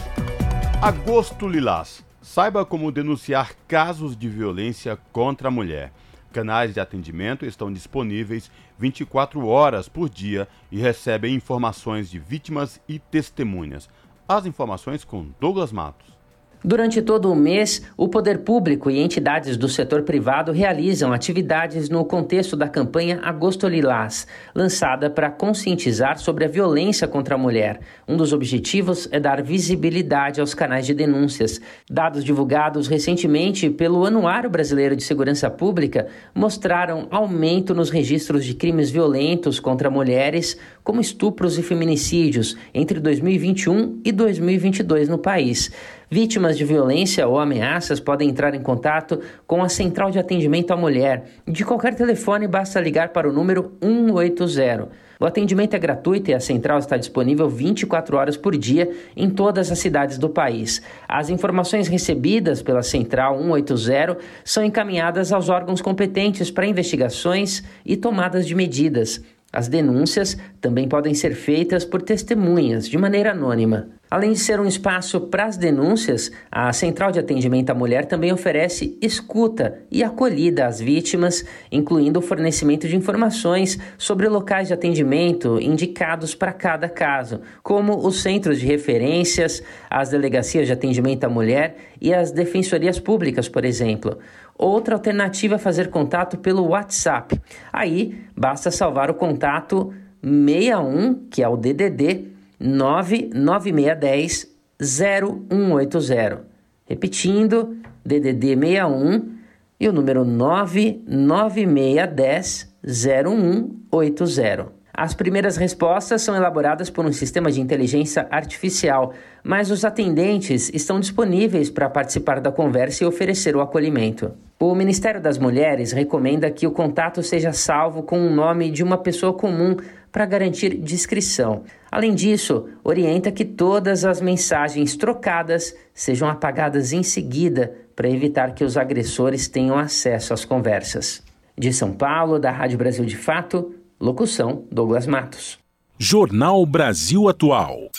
S3: Agosto Lilás. Saiba como denunciar casos de violência contra a mulher. Canais de atendimento estão disponíveis 24 horas por dia e recebem informações de vítimas e testemunhas. As informações com Douglas Matos.
S14: Durante todo o mês, o poder público e entidades do setor privado realizam atividades no contexto da campanha Agosto Lilás, lançada para conscientizar sobre a violência contra a mulher. Um dos objetivos é dar visibilidade aos canais de denúncias. Dados divulgados recentemente pelo Anuário Brasileiro de Segurança Pública mostraram aumento nos registros de crimes violentos contra mulheres, como estupros e feminicídios, entre 2021 e 2022 no país. Vítimas de violência ou ameaças podem entrar em contato com a Central de Atendimento à Mulher. De qualquer telefone, basta ligar para o número 180. O atendimento é gratuito e a central está disponível 24 horas por dia em todas as cidades do país. As informações recebidas pela Central 180 são encaminhadas aos órgãos competentes para investigações e tomadas de medidas. As denúncias também podem ser feitas por testemunhas de maneira anônima. Além de ser um espaço para as denúncias, a Central de Atendimento à Mulher também oferece escuta e acolhida às vítimas, incluindo o fornecimento de informações sobre locais de atendimento indicados para cada caso, como os centros de referências, as delegacias de atendimento à mulher e as defensorias públicas, por exemplo. Outra alternativa é fazer contato pelo WhatsApp. Aí basta salvar o contato 61, que é o DDD 99610 0180. Repetindo, DDD 61 e o número 99610 0180. As primeiras respostas são elaboradas por um sistema de inteligência artificial, mas os atendentes estão disponíveis para participar da conversa e oferecer o acolhimento. O Ministério das Mulheres recomenda que o contato seja salvo com o nome de uma pessoa comum para garantir discrição. Além disso, orienta que todas as mensagens trocadas sejam apagadas em seguida para evitar que os agressores tenham acesso às conversas. De São Paulo, da Rádio Brasil de Fato, locução Douglas Matos.
S2: Jornal Brasil Atual.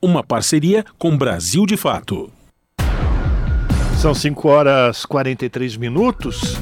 S2: Uma parceria com Brasil de Fato.
S1: São 5 horas 43 minutos.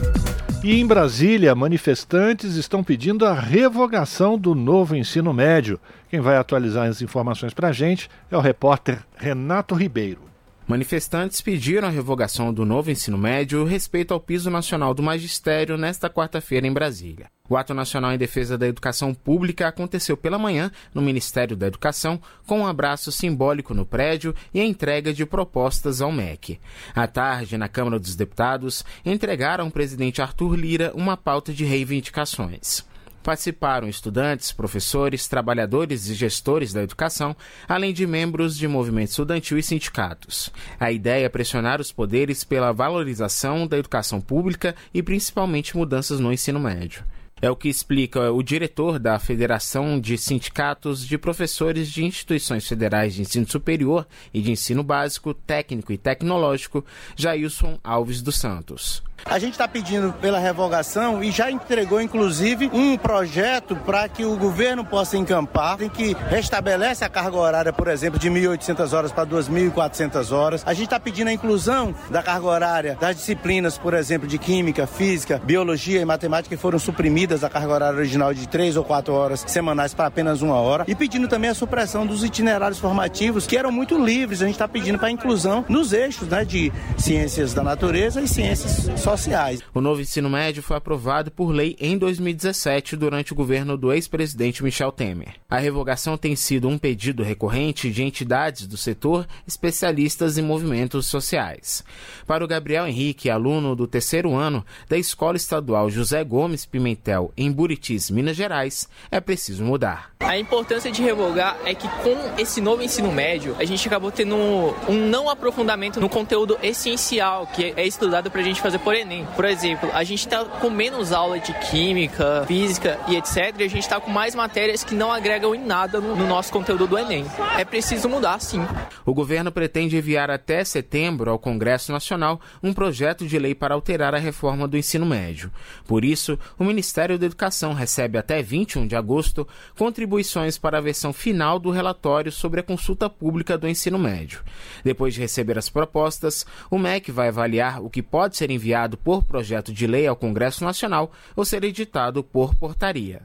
S1: E em Brasília, manifestantes estão pedindo a revogação do novo ensino médio. Quem vai atualizar as informações para a gente é o repórter Renato Ribeiro.
S25: Manifestantes pediram a revogação do novo ensino médio respeito ao piso nacional do magistério nesta quarta-feira em Brasília. O Ato Nacional em Defesa da Educação Pública aconteceu pela manhã no Ministério da Educação, com um abraço simbólico no prédio e a entrega de propostas ao MEC. À tarde, na Câmara dos Deputados, entregaram ao presidente Arthur Lira uma pauta de reivindicações. Participaram estudantes, professores, trabalhadores e gestores da educação, além de membros de movimento estudantil e sindicatos. A ideia é pressionar os poderes pela valorização da educação pública e principalmente mudanças no ensino médio. É o que explica o diretor da Federação de Sindicatos de Professores de Instituições Federais de Ensino Superior e de Ensino Básico, Técnico e Tecnológico, Jailson Alves dos Santos.
S26: A gente está pedindo pela revogação e já entregou, inclusive, um projeto para que o governo possa encampar, em que restabelece a carga horária, por exemplo, de 1.800 horas para 2.400 horas. A gente está pedindo a inclusão da carga horária das disciplinas, por exemplo, de química, física, biologia e matemática, que foram suprimidas da carga horária original de 3 ou 4 horas semanais para apenas uma hora. E pedindo também a supressão dos itinerários formativos, que eram muito livres. A gente está pedindo para a inclusão nos eixos né, de ciências da natureza e ciências sociais sociais.
S25: O novo ensino médio foi aprovado por lei em 2017 durante o governo do ex-presidente Michel Temer. A revogação tem sido um pedido recorrente de entidades do setor, especialistas em movimentos sociais. Para o Gabriel Henrique, aluno do terceiro ano da Escola Estadual José Gomes Pimentel, em Buritis, Minas Gerais, é preciso mudar.
S27: A importância de revogar é que com esse novo ensino médio, a gente acabou tendo um não aprofundamento no conteúdo essencial que é estudado para a gente fazer por Enem. Por exemplo, a gente está com menos aula de química, física e etc. E a gente está com mais matérias que não agregam em nada no, no nosso conteúdo do Enem. É preciso mudar, sim.
S25: O governo pretende enviar até setembro ao Congresso Nacional um projeto de lei para alterar a reforma do ensino médio. Por isso, o Ministério da Educação recebe até 21 de agosto contribuições para a versão final do relatório sobre a consulta pública do ensino médio. Depois de receber as propostas, o MEC vai avaliar o que pode ser enviado enviado por projeto de lei ao Congresso Nacional ou ser editado por portaria.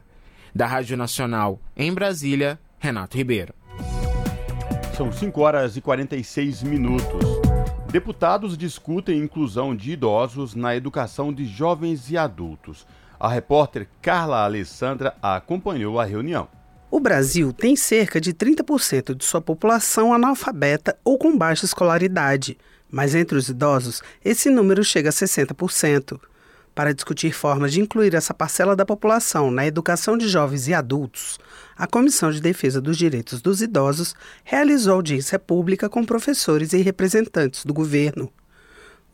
S25: Da Rádio Nacional, em Brasília, Renato Ribeiro.
S3: São 5 horas e 46 minutos. Deputados discutem inclusão de idosos na educação de jovens e adultos. A repórter Carla Alessandra acompanhou a reunião.
S28: O Brasil tem cerca de 30% de sua população analfabeta ou com baixa escolaridade mas entre os idosos esse número chega a 60%. Para discutir formas de incluir essa parcela da população na educação de jovens e adultos, a Comissão de Defesa dos Direitos dos Idosos realizou audiência pública com professores e representantes do governo.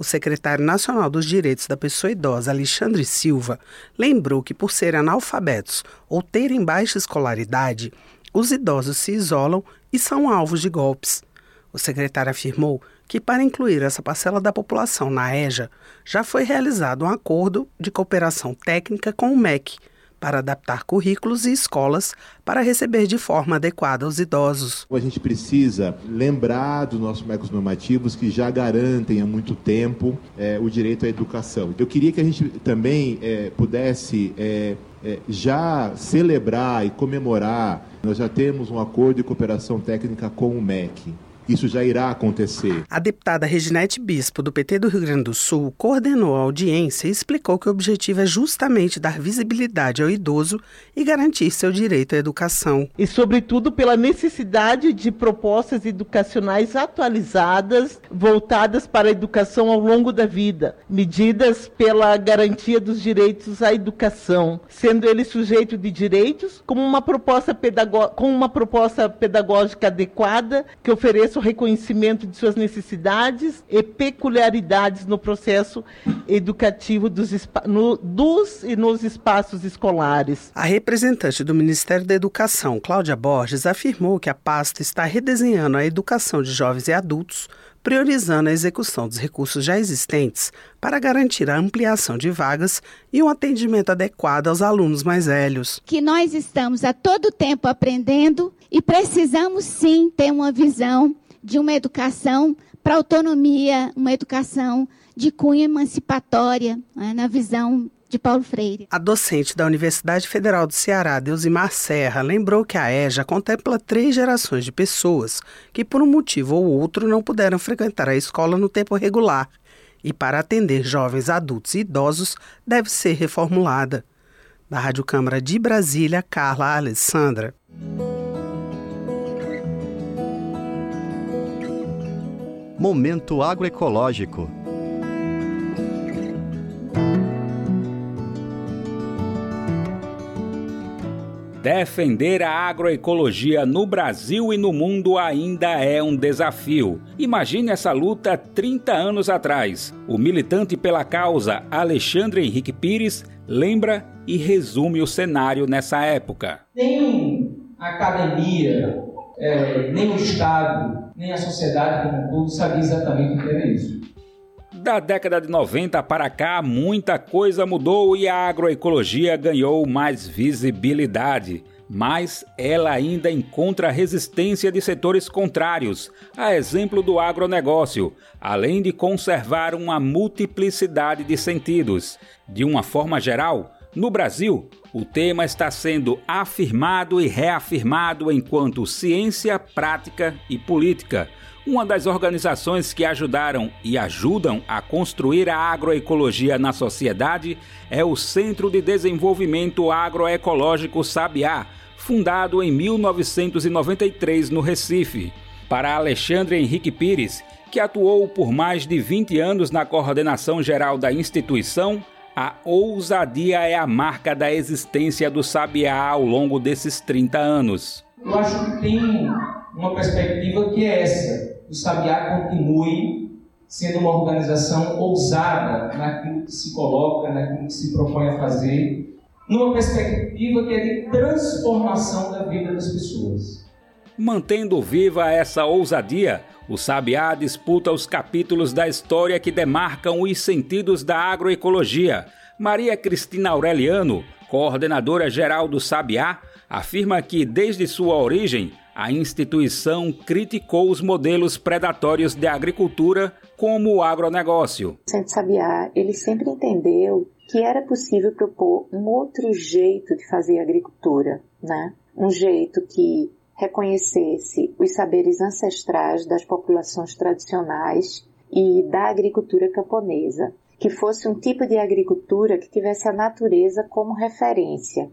S28: O secretário nacional dos Direitos da Pessoa Idosa, Alexandre Silva, lembrou que, por serem analfabetos ou terem baixa escolaridade, os idosos se isolam e são alvos de golpes. O secretário afirmou que, para incluir essa parcela da população na EJA, já foi realizado um acordo de cooperação técnica com o MEC para adaptar currículos e escolas para receber de forma adequada os idosos.
S29: A gente precisa lembrar dos nossos marcos normativos que já garantem há muito tempo é, o direito à educação. Eu queria que a gente também é, pudesse é, já celebrar e comemorar. Nós já temos um acordo de cooperação técnica com o MEC isso já irá acontecer.
S28: A deputada Reginete Bispo, do PT do Rio Grande do Sul, coordenou a audiência e explicou que o objetivo é justamente dar visibilidade ao idoso e garantir seu direito à educação.
S30: E, sobretudo, pela necessidade de propostas educacionais atualizadas, voltadas para a educação ao longo da vida, medidas pela garantia dos direitos à educação, sendo ele sujeito de direitos, como uma proposta, com uma proposta pedagógica adequada que ofereça o reconhecimento de suas necessidades e peculiaridades no processo educativo dos, no, dos e nos espaços escolares.
S28: A representante do Ministério da Educação, Cláudia Borges, afirmou que a pasta está redesenhando a educação de jovens e adultos priorizando a execução dos recursos já existentes para garantir a ampliação de vagas e um atendimento adequado aos alunos mais velhos.
S31: Que nós estamos a todo tempo aprendendo e precisamos sim ter uma visão de uma educação para autonomia, uma educação de cunho emancipatória, né, na visão de Paulo Freire.
S28: A docente da Universidade Federal do Ceará, Deusimar Serra, lembrou que a EJA contempla três gerações de pessoas que, por um motivo ou outro, não puderam frequentar a escola no tempo regular e, para atender jovens, adultos e idosos, deve ser reformulada. Da Rádio Câmara de Brasília, Carla Alessandra.
S32: Momento agroecológico.
S33: Defender a agroecologia no Brasil e no mundo ainda é um desafio. Imagine essa luta 30 anos atrás. O militante pela causa Alexandre Henrique Pires lembra e resume o cenário nessa época.
S34: Nem a academia, é, nem o Estado, nem a sociedade como um todo sabia exatamente o que era isso.
S33: Da década de 90 para cá, muita coisa mudou e a agroecologia ganhou mais visibilidade. Mas ela ainda encontra resistência de setores contrários, a exemplo do agronegócio, além de conservar uma multiplicidade de sentidos. De uma forma geral, no Brasil, o tema está sendo afirmado e reafirmado enquanto ciência, prática e política uma das organizações que ajudaram e ajudam a construir a agroecologia na sociedade é o Centro de Desenvolvimento Agroecológico Sabiá, fundado em 1993 no Recife. Para Alexandre Henrique Pires, que atuou por mais de 20 anos na coordenação geral da instituição, a ousadia é a marca da existência do Sabiá ao longo desses 30 anos.
S34: Eu acho que tem uma perspectiva que é essa: o Sabiá continue sendo uma organização ousada naquilo que se coloca, naquilo que se propõe a fazer, numa perspectiva que é de transformação da vida das pessoas.
S33: Mantendo viva essa ousadia, o Sabiá disputa os capítulos da história que demarcam os sentidos da agroecologia. Maria Cristina Aureliano, coordenadora geral do Sabiá, afirma que desde sua origem a instituição criticou os modelos predatórios de agricultura como o agronegócio.
S35: O Centro Sabiá, ele sempre entendeu que era possível propor um outro jeito de fazer agricultura, né? Um jeito que reconhecesse os saberes ancestrais das populações tradicionais e da agricultura camponesa, que fosse um tipo de agricultura que tivesse a natureza como referência.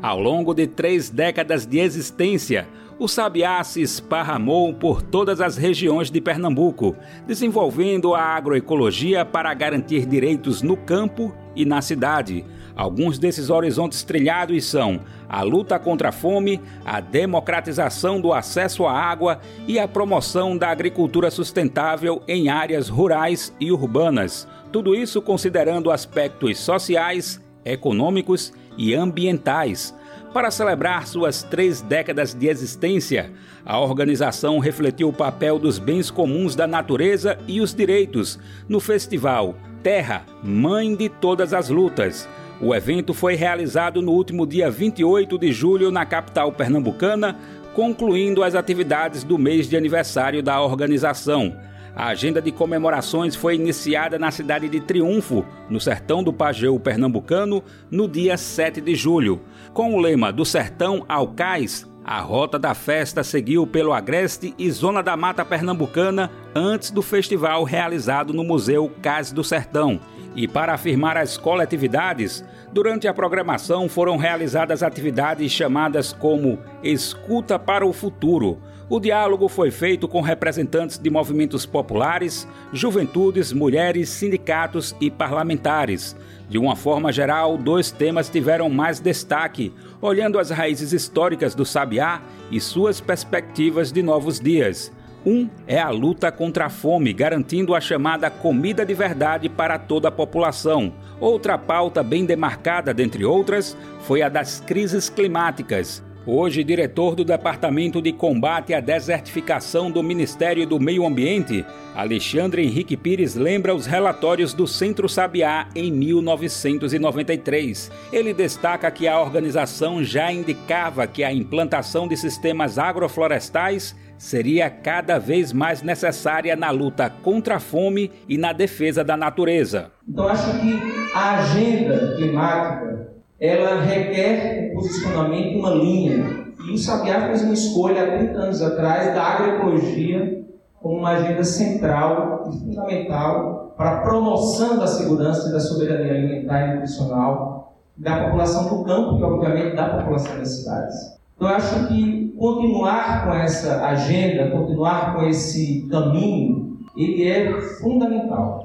S33: Ao longo de três décadas de existência, o Sabiá se esparramou por todas as regiões de Pernambuco, desenvolvendo a agroecologia para garantir direitos no campo e na cidade. Alguns desses horizontes trilhados são a luta contra a fome, a democratização do acesso à água e a promoção da agricultura sustentável em áreas rurais e urbanas. Tudo isso considerando aspectos sociais, econômicos e ambientais para celebrar suas três décadas de existência, a organização refletiu o papel dos bens comuns da natureza e os direitos no festival Terra, Mãe de Todas as Lutas. O evento foi realizado no último dia 28 de julho na capital pernambucana, concluindo as atividades do mês de aniversário da organização. A agenda de comemorações foi iniciada na cidade de Triunfo, no sertão do Pajeú pernambucano, no dia 7 de julho. Com o lema Do Sertão ao Cais, a rota da festa seguiu pelo Agreste e Zona da Mata Pernambucana antes do festival realizado no Museu Cais do Sertão. E para afirmar as coletividades, durante a programação foram realizadas atividades chamadas como Escuta para o Futuro, o diálogo foi feito com representantes de movimentos populares, juventudes, mulheres, sindicatos e parlamentares. De uma forma geral, dois temas tiveram mais destaque, olhando as raízes históricas do sabiá e suas perspectivas de novos dias. Um é a luta contra a fome, garantindo a chamada comida de verdade para toda a população. Outra pauta bem demarcada, dentre outras, foi a das crises climáticas. Hoje, diretor do Departamento de Combate à Desertificação do Ministério do Meio Ambiente, Alexandre Henrique Pires lembra os relatórios do Centro Sabiá em 1993. Ele destaca que a organização já indicava que a implantação de sistemas agroflorestais seria cada vez mais necessária na luta contra a fome e na defesa da natureza.
S34: Então, acho que a agenda climática ela requer o posicionamento uma linha. E o Sabiá fez uma escolha há 30 anos atrás da agroecologia como uma agenda central e fundamental para a promoção da segurança e da soberania alimentar e nutricional da população do campo e, obviamente, da população das cidades. Então, eu acho que continuar com essa agenda, continuar com esse caminho, ele é fundamental.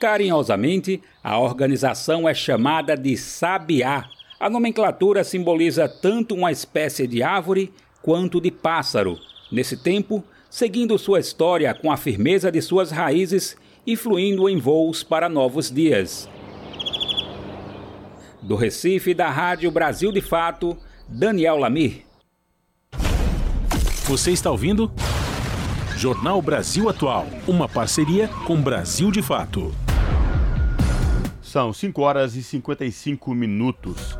S33: Carinhosamente, a organização é chamada de Sabiá, A nomenclatura simboliza tanto uma espécie de árvore quanto de pássaro. Nesse tempo, seguindo sua história com a firmeza de suas raízes e fluindo em voos para novos dias. Do Recife, da Rádio Brasil de Fato, Daniel Lamir.
S2: Você está ouvindo? Jornal Brasil Atual, uma parceria com Brasil de Fato.
S3: São 5 horas e 55 minutos.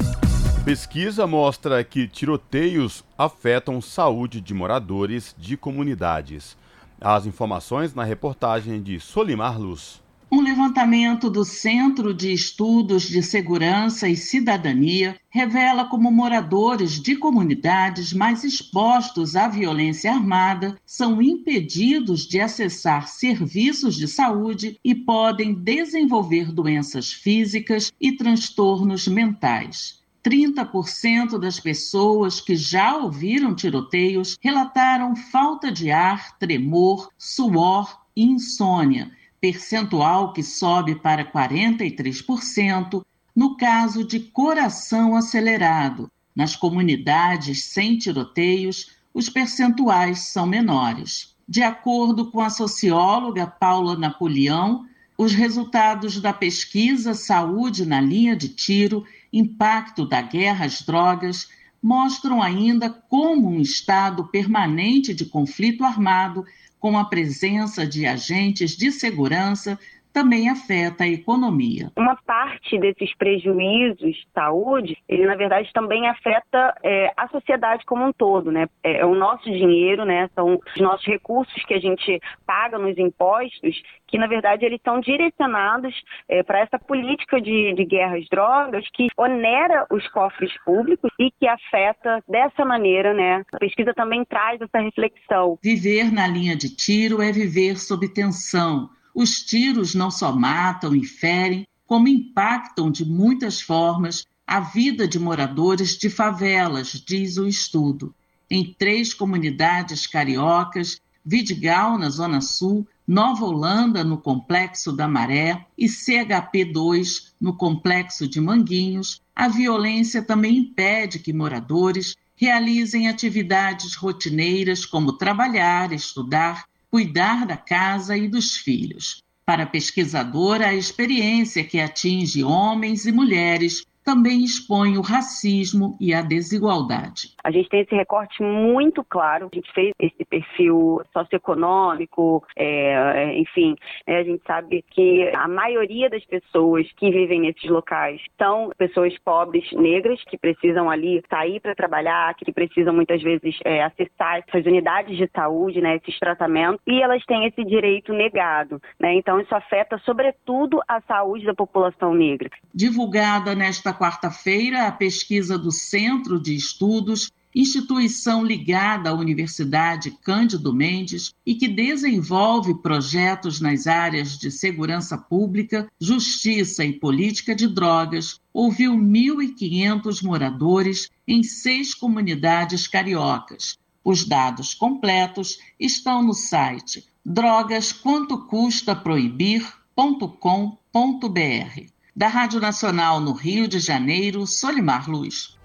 S3: Pesquisa mostra que tiroteios afetam saúde de moradores de comunidades. As informações na reportagem de Solimar Luz.
S36: Um levantamento do Centro de Estudos de Segurança e Cidadania revela como moradores de comunidades mais expostos à violência armada são impedidos de acessar serviços de saúde e podem desenvolver doenças físicas e transtornos mentais. 30% das pessoas que já ouviram tiroteios relataram falta de ar, tremor, suor e insônia percentual que sobe para 43% no caso de coração acelerado. Nas comunidades sem tiroteios, os percentuais são menores. De acordo com a socióloga Paula Napoleão, os resultados da pesquisa Saúde na linha de tiro, impacto da guerra às drogas, mostram ainda como um estado permanente de conflito armado com a presença de agentes de segurança, também afeta a economia.
S37: Uma parte desses prejuízos de saúde, ele na verdade também afeta é, a sociedade como um todo, né? É, é, o nosso dinheiro, né? São os nossos recursos que a gente paga nos impostos, que na verdade eles são direcionados é, para essa política de, de guerra às drogas que onera os cofres públicos e que afeta dessa maneira, né? A pesquisa também traz essa reflexão.
S36: Viver na linha de tiro é viver sob tensão os tiros não só matam e ferem, como impactam de muitas formas a vida de moradores de favelas, diz o estudo. Em três comunidades cariocas, Vidigal, na Zona Sul, Nova Holanda, no Complexo da Maré, e CHP2, no Complexo de Manguinhos, a violência também impede que moradores realizem atividades rotineiras como trabalhar, estudar cuidar da casa e dos filhos. Para a pesquisadora, a experiência que atinge homens e mulheres também expõe o racismo e a desigualdade.
S37: A gente tem esse recorte muito claro, a gente fez esse perfil socioeconômico, é, enfim, né, a gente sabe que a maioria das pessoas que vivem nesses locais são pessoas pobres, negras, que precisam ali sair para trabalhar, que precisam muitas vezes é, acessar essas unidades de saúde, né, esses tratamentos, e elas têm esse direito negado. Né? Então, isso afeta, sobretudo, a saúde da população negra.
S36: Divulgada nesta quarta-feira a pesquisa do Centro de Estudos, instituição ligada à Universidade Cândido Mendes e que desenvolve projetos nas áreas de segurança pública, justiça e política de drogas, ouviu 1.500 moradores em seis comunidades cariocas. Os dados completos estão no site drogasquantocustaproibir.com.br da Rádio Nacional no Rio de Janeiro, Solimar Luz.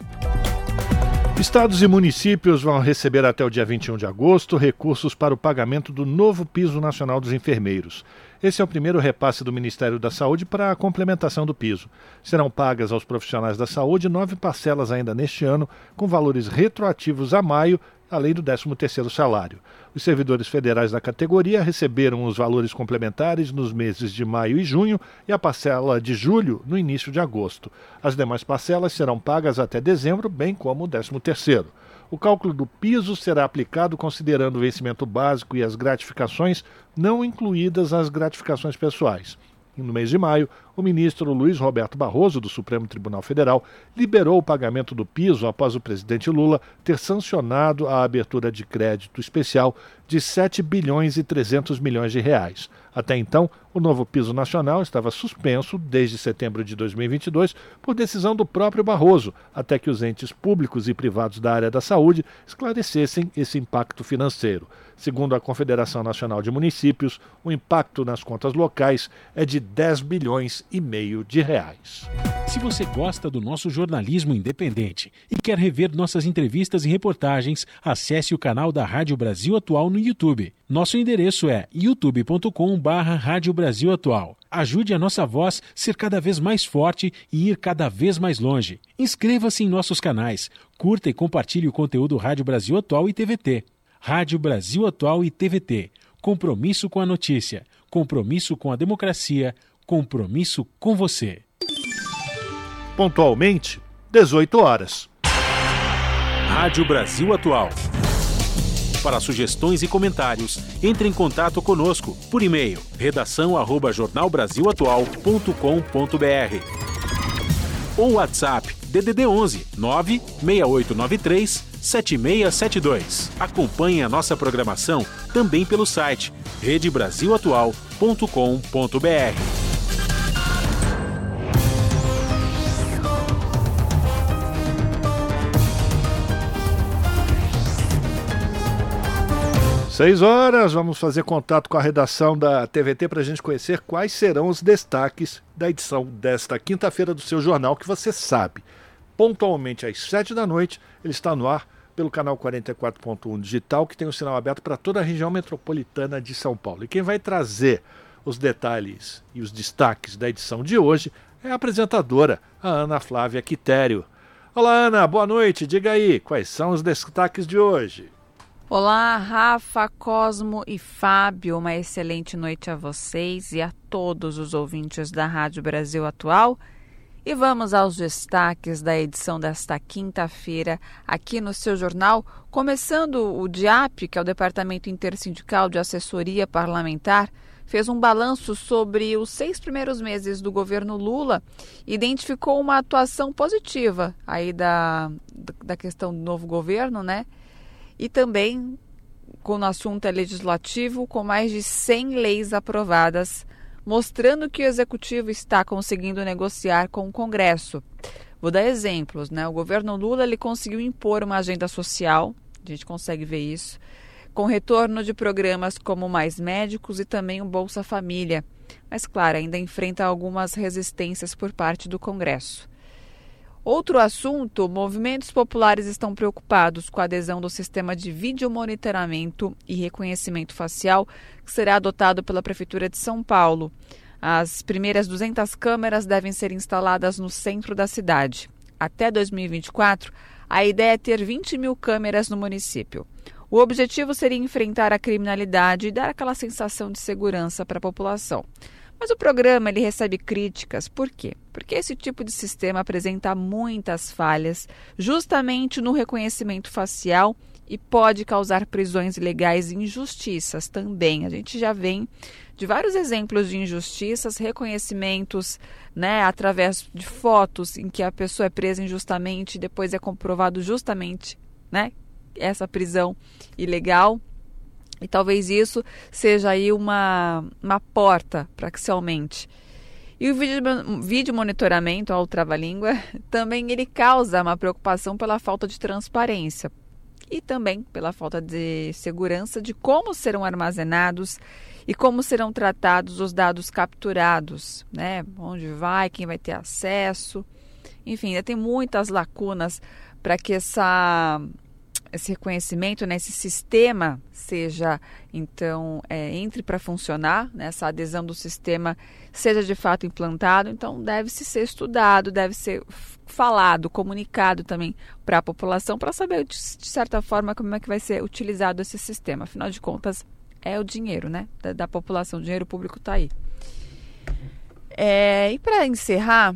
S1: Estados e municípios vão receber até o dia 21 de agosto recursos para o pagamento do novo piso nacional dos enfermeiros. Esse é o primeiro repasse do Ministério da Saúde para a complementação do piso. Serão pagas aos profissionais da saúde nove parcelas ainda neste ano, com valores retroativos a maio além do 13º salário. Os servidores federais da categoria receberam os valores complementares nos meses de maio e junho e a parcela de julho no início de agosto. As demais parcelas serão pagas até dezembro, bem como o 13º. O cálculo do piso será aplicado considerando o vencimento básico e as gratificações, não incluídas as gratificações pessoais. No mês de maio, o ministro Luiz Roberto Barroso, do Supremo Tribunal Federal, liberou o pagamento do piso após o presidente Lula ter sancionado a abertura de crédito especial de 7 bilhões e 300 milhões de reais. Até então, o novo piso nacional estava suspenso desde setembro de 2022 por decisão do próprio Barroso, até que os entes públicos e privados da área da saúde esclarecessem esse impacto financeiro. Segundo a Confederação Nacional de Municípios, o impacto nas contas locais é de 10 bilhões e meio de reais.
S2: Se você gosta do nosso jornalismo independente e quer rever nossas entrevistas e reportagens, acesse o canal da Rádio Brasil Atual no YouTube. Nosso endereço é youtube.com/barra Rádio Brasil Atual. Ajude a nossa voz ser cada vez mais forte e ir cada vez mais longe. Inscreva-se em nossos canais, curta e compartilhe o conteúdo Rádio Brasil Atual e TVT. Rádio Brasil Atual e TVT. Compromisso com a notícia, compromisso com a democracia, compromisso com você
S1: pontualmente 18 horas.
S2: Rádio Brasil Atual. Para sugestões e comentários, entre em contato conosco por e-mail redação@jornalbrasilatual.com.br ou WhatsApp DDD 11 96893 7672. Acompanhe a nossa programação também pelo site redebrasilatual.com.br.
S1: Seis horas, vamos fazer contato com a redação da TVT para a gente conhecer quais serão os destaques da edição desta quinta-feira do seu jornal, que você sabe. Pontualmente às sete da noite, ele está no ar pelo canal 44.1 digital, que tem o um sinal aberto para toda a região metropolitana de São Paulo. E quem vai trazer os detalhes e os destaques da edição de hoje é a apresentadora, a Ana Flávia Quitério. Olá, Ana, boa noite. Diga aí, quais são os destaques de hoje?
S38: Olá, Rafa, Cosmo e Fábio. Uma excelente noite a vocês e a todos os ouvintes da Rádio Brasil Atual. E vamos aos destaques da edição desta quinta-feira aqui no seu jornal, começando o DIAP, que é o Departamento Intersindical de Assessoria Parlamentar, fez um balanço sobre os seis primeiros meses do governo Lula identificou uma atuação positiva aí da, da questão do novo governo, né? e também com o assunto é legislativo, com mais de 100 leis aprovadas, mostrando que o executivo está conseguindo negociar com o Congresso. Vou dar exemplos, né? O governo Lula ele conseguiu impor uma agenda social, a gente consegue ver isso, com retorno de programas como Mais Médicos e também o Bolsa Família. Mas, claro, ainda enfrenta algumas resistências por parte do Congresso. Outro assunto: movimentos populares estão preocupados com a adesão do sistema de vídeo monitoramento e reconhecimento facial que será adotado pela Prefeitura de São Paulo. As primeiras 200 câmeras devem ser instaladas no centro da cidade. Até 2024, a ideia é ter 20 mil câmeras no município. O objetivo seria enfrentar a criminalidade e dar aquela sensação de segurança para a população. Mas o programa ele recebe críticas. Por quê? Porque esse tipo de sistema apresenta muitas falhas, justamente no reconhecimento facial e pode causar prisões ilegais e injustiças também. A gente já vem de vários exemplos de injustiças, reconhecimentos, né, através de fotos em que a pessoa é presa injustamente e depois é comprovado justamente, né, essa prisão ilegal. E talvez isso seja aí uma, uma porta para que se aumente. E o vídeo, vídeo monitoramento ao trava-língua *laughs* também ele causa uma preocupação pela falta de transparência e também pela falta de segurança de como serão armazenados e como serão tratados os dados capturados, né? Onde vai, quem vai ter acesso. Enfim, ainda tem muitas lacunas para que essa esse reconhecimento, né, esse sistema seja então é, entre para funcionar, né, essa adesão do sistema seja de fato implantado, então deve se ser estudado, deve ser falado, comunicado também para a população para saber de, certa forma como é que vai ser utilizado esse sistema. Afinal de contas é o dinheiro, né, da, da população, o dinheiro público está aí. É, e para encerrar,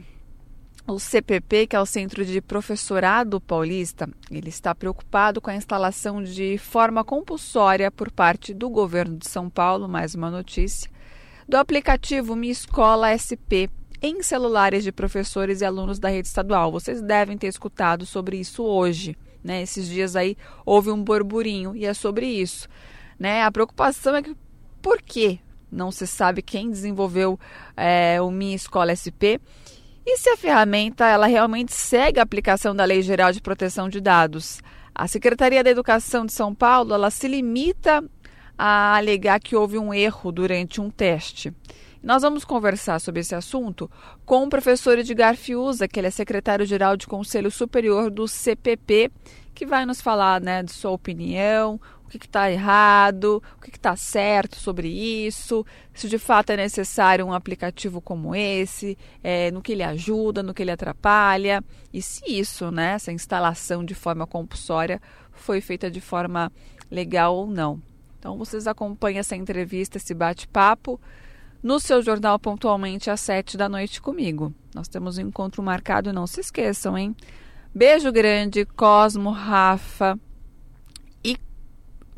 S38: o CPP, que é o Centro de Professorado Paulista, ele está preocupado com a instalação de forma compulsória por parte do governo de São Paulo, mais uma notícia, do aplicativo Minha Escola SP em celulares de professores e alunos da rede estadual. Vocês devem ter escutado sobre isso hoje. Né? Esses dias aí houve um burburinho e é sobre isso. Né? A preocupação é que por que não se sabe quem desenvolveu é, o Minha Escola SP e se a ferramenta ela realmente segue a aplicação da Lei Geral de Proteção de Dados? A Secretaria da Educação de São Paulo ela se limita a alegar que houve um erro durante um teste. Nós vamos conversar sobre esse assunto com o professor Edgar Fiuza, que ele é secretário-geral de Conselho Superior do CPP, que vai nos falar né, de sua opinião, o que está errado, o que está certo sobre isso, se de fato é necessário um aplicativo como esse, é, no que ele ajuda, no que ele atrapalha, e se isso, né, essa instalação de forma compulsória, foi feita de forma legal ou não. Então vocês acompanham essa entrevista, esse bate-papo no seu jornal pontualmente às sete da noite comigo. Nós temos um encontro marcado, não se esqueçam, hein? Beijo grande, Cosmo, Rafa.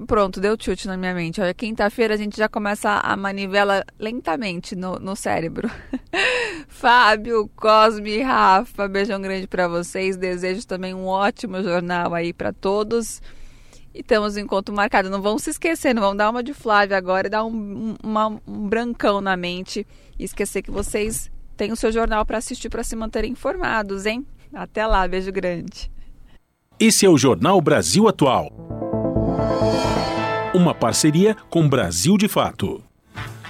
S38: Pronto, deu chute na minha mente. Olha, quinta-feira a gente já começa a manivela lentamente no, no cérebro. *laughs* Fábio, Cosme Rafa, beijão grande para vocês. Desejo também um ótimo jornal aí para todos. E temos um encontro marcado. Não vão se esquecer, não vão dar uma de Flávia agora e dar um, um brancão na mente e esquecer que vocês têm o seu jornal para assistir para se manterem informados, hein? Até lá, beijo grande.
S2: Esse é o Jornal Brasil Atual. Uma parceria com Brasil de Fato.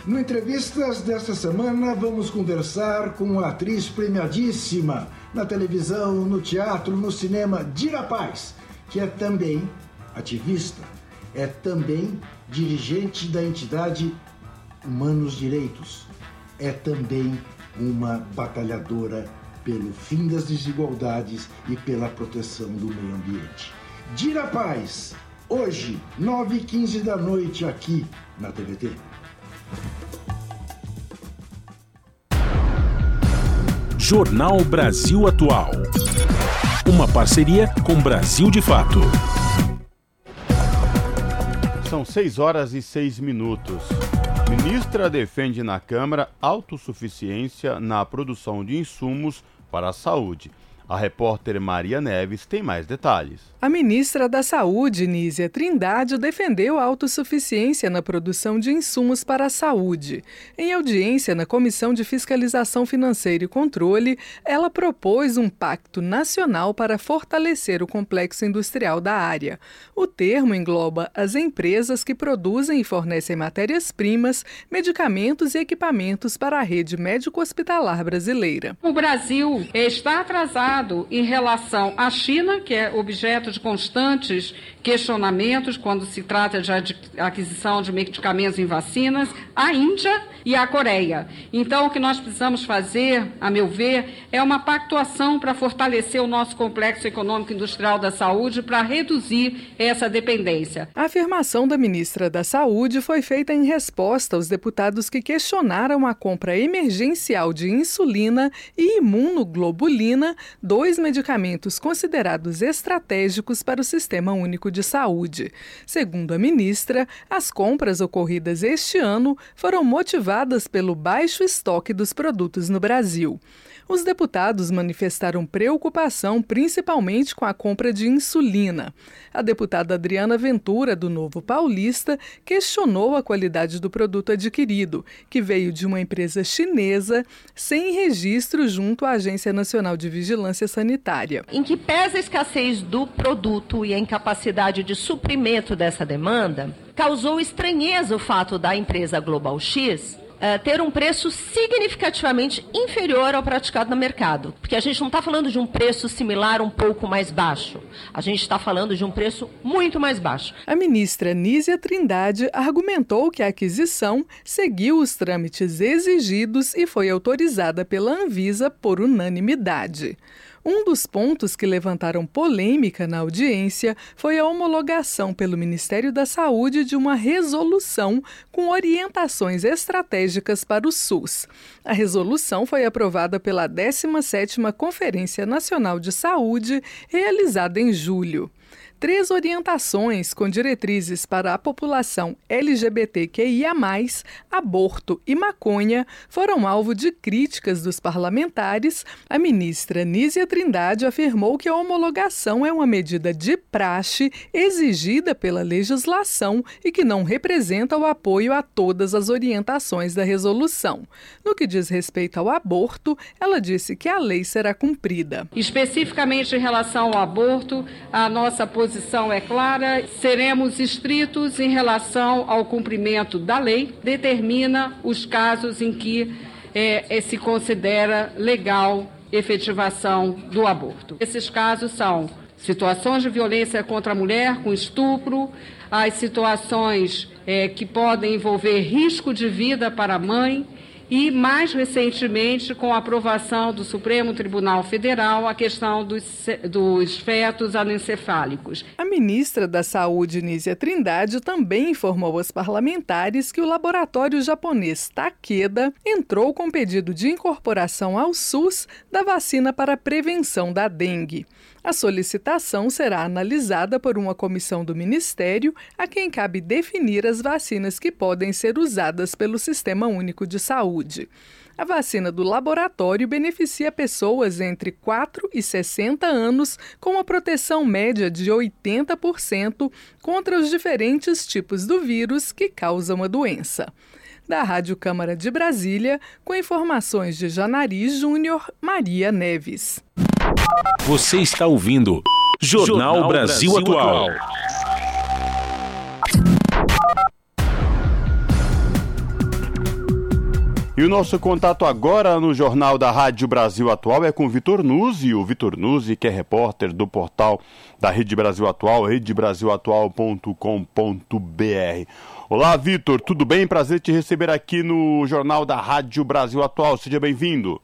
S39: No Entrevistas desta semana, vamos conversar com a atriz premiadíssima na televisão, no teatro, no cinema, Dira Paz, que é também ativista, é também dirigente da entidade Humanos Direitos, é também uma batalhadora pelo fim das desigualdades e pela proteção do meio ambiente. Dira Paz, hoje, 9h15 da noite, aqui na TVT.
S2: Jornal Brasil Atual. Uma parceria com Brasil de Fato.
S3: São 6 horas e 6 minutos. Ministra defende na Câmara autossuficiência na produção de insumos para a saúde. A repórter Maria Neves tem mais detalhes.
S40: A ministra da Saúde, Nízia Trindade, defendeu a autossuficiência na produção de insumos para a saúde. Em audiência na Comissão de Fiscalização Financeira e Controle, ela propôs um pacto nacional para fortalecer o complexo industrial da área. O termo engloba as empresas que produzem e fornecem matérias-primas, medicamentos e equipamentos para a rede médico-hospitalar brasileira.
S41: O Brasil está atrasado em relação à China, que é objeto de constantes questionamentos quando se trata de aquisição de medicamentos em vacinas, a Índia e a Coreia. Então, o que nós precisamos fazer, a meu ver, é uma pactuação para fortalecer o nosso complexo econômico industrial da saúde para reduzir essa dependência.
S40: A afirmação da ministra da Saúde foi feita em resposta aos deputados que questionaram a compra emergencial de insulina e imunoglobulina dois medicamentos considerados estratégicos para o Sistema Único de Saúde. Segundo a ministra, as compras ocorridas este ano foram motivadas pelo baixo estoque dos produtos no Brasil. Os deputados manifestaram preocupação principalmente com a compra de insulina. A deputada Adriana Ventura, do Novo Paulista, questionou a qualidade do produto adquirido, que veio de uma empresa chinesa sem registro junto à Agência Nacional de Vigilância Sanitária.
S42: Em que pesa a escassez do produto e a incapacidade de suprimento dessa demanda, causou estranheza o fato da empresa Global X uh, ter um preço significativamente inferior ao praticado no mercado. Porque a gente não está falando de um preço similar um pouco mais baixo. A gente está falando de um preço muito mais baixo.
S40: A ministra Nízia Trindade argumentou que a aquisição seguiu os trâmites exigidos e foi autorizada pela Anvisa por unanimidade. Um dos pontos que levantaram polêmica na audiência foi a homologação pelo Ministério da Saúde de uma resolução com orientações estratégicas para o SUS. A resolução foi aprovada pela 17ª Conferência Nacional de Saúde, realizada em julho três orientações com diretrizes para a população LGBTQIA, aborto e maconha foram alvo de críticas dos parlamentares. A ministra Nízia Trindade afirmou que a homologação é uma medida de praxe exigida pela legislação e que não representa o apoio a todas as orientações da resolução. No que diz respeito ao aborto, ela disse que a lei será cumprida.
S41: Especificamente em relação ao aborto, a nossa posição posição é clara, seremos estritos em relação ao cumprimento da lei, determina os casos em que é, se considera legal efetivação do aborto. Esses casos são situações de violência contra a mulher, com estupro, as situações é, que podem envolver risco de vida para a mãe e, mais recentemente, com a aprovação do Supremo Tribunal Federal, a questão dos, dos fetos anencefálicos.
S40: A ministra da Saúde, Nízia Trindade, também informou aos parlamentares que o laboratório japonês Takeda entrou com pedido de incorporação ao SUS da vacina para a prevenção da dengue. A solicitação será analisada por uma comissão do Ministério, a quem cabe definir as vacinas que podem ser usadas pelo Sistema Único de Saúde. A vacina do laboratório beneficia pessoas entre 4 e 60 anos com uma proteção média de 80% contra os diferentes tipos do vírus que causam a doença. Da Rádio Câmara de Brasília, com informações de Janari Júnior, Maria Neves.
S2: Você está ouvindo Jornal, Jornal Brasil, Brasil, Atual.
S3: E o nosso contato agora no Jornal da Rádio Brasil Atual é com o Vitor Nuzzi. O Vitor Nuzzi, que é repórter do portal da Rede Brasil Atual, redebrasilatual.com.br. Olá, Vitor, tudo bem? Prazer te receber aqui no Jornal da Rádio Brasil Atual. Seja bem-vindo.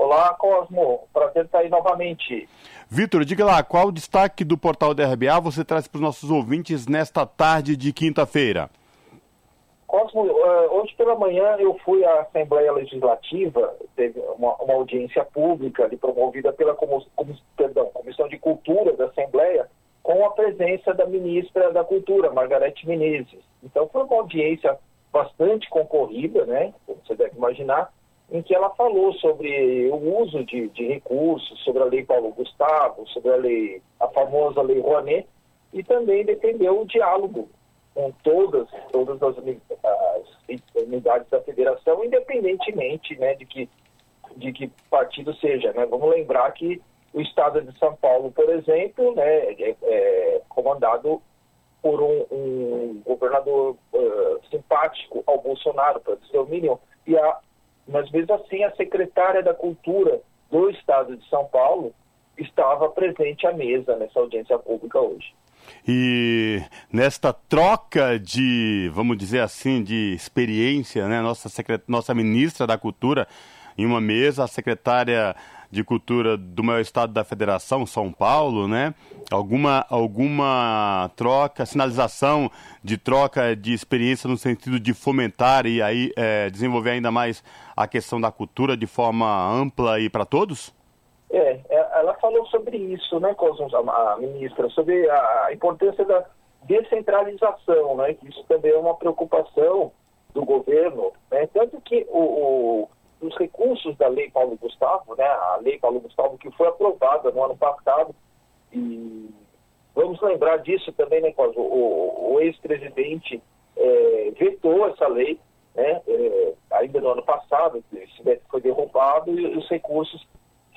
S43: Olá, Cosmo. Prazer estar aí novamente.
S3: Vitor, diga lá, qual o destaque do portal da RBA você traz para os nossos ouvintes nesta tarde de quinta-feira?
S43: Cosmo, eh, hoje pela manhã eu fui à Assembleia Legislativa, teve uma, uma audiência pública ali, promovida pela como, como, perdão, Comissão de Cultura da Assembleia, com a presença da ministra da Cultura, Margarete Menezes. Então foi uma audiência bastante concorrida, né, como você deve imaginar, em que ela falou sobre o uso de, de, recursos, sobre a lei Paulo Gustavo, sobre a lei, a famosa lei Rouanet, e também defendeu o diálogo com todas, todas as, as unidades da federação, independentemente né, de, que, de que partido seja. Né? Vamos lembrar que o estado de São Paulo, por exemplo, né, é, é comandado por um, um governador uh, simpático ao Bolsonaro, para dizer o mínimo, e a mas mesmo assim a secretária da Cultura do Estado de São Paulo estava presente à mesa nessa audiência pública hoje.
S3: E nesta troca de, vamos dizer assim, de experiência, né, nossa, secret... nossa ministra da Cultura em uma mesa, a secretária de Cultura do maior estado da federação, São Paulo, né? Alguma, alguma troca, sinalização de troca de experiência no sentido de fomentar e aí é, desenvolver ainda mais a questão da cultura de forma ampla e para todos?
S43: É, é, ela falou sobre isso, né, Cosmos, a ministra, sobre a importância da descentralização, né? Isso também é uma preocupação do governo, né? Tanto que o, o dos recursos da Lei Paulo Gustavo, né, a Lei Paulo Gustavo que foi aprovada no ano passado, e vamos lembrar disso também, né, o, o, o ex-presidente é, vetou essa lei, né, é, ainda no ano passado, esse foi derrubado e os recursos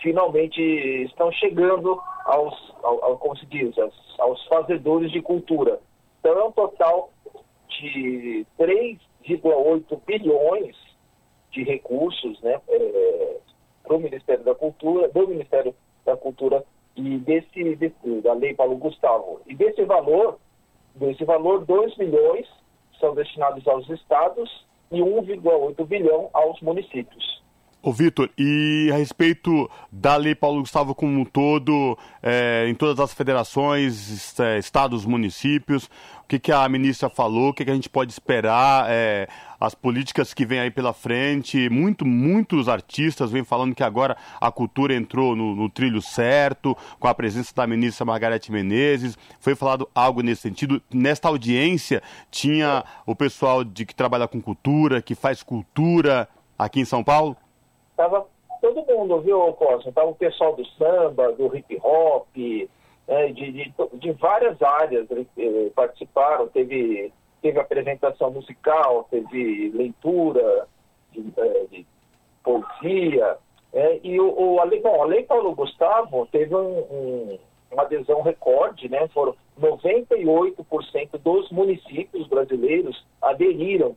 S43: finalmente estão chegando aos, ao, ao, como se diz, aos, aos fazedores de cultura. Então é um total de 3,8 bilhões de recursos né, é, para o Ministério da Cultura, do Ministério da Cultura e desse, desse, da Lei Paulo Gustavo. E desse valor, desse valor, 2 milhões são destinados aos estados e 1,8 bilhão aos municípios.
S3: Ô Vitor, e a respeito da Lei Paulo Gustavo como um todo, é, em todas as federações, é, estados, municípios, o que, que a ministra falou, o que, que a gente pode esperar, é, as políticas que vêm aí pela frente, muito, muitos artistas vêm falando que agora a cultura entrou no, no trilho certo, com a presença da ministra Margarete Menezes, foi falado algo nesse sentido. Nesta audiência tinha o pessoal de que trabalha com cultura, que faz cultura aqui em São Paulo?
S43: Tava todo mundo, viu, Cosmo? Tava o pessoal do samba, do hip hop, né, de, de, de, várias áreas eh, participaram. Teve, teve apresentação musical, teve leitura de, eh, de poesia. É, e o, o, a, Lei, bom, a Lei Paulo Gustavo teve um, um uma adesão recorde, né? Foram 98% dos municípios brasileiros aderiram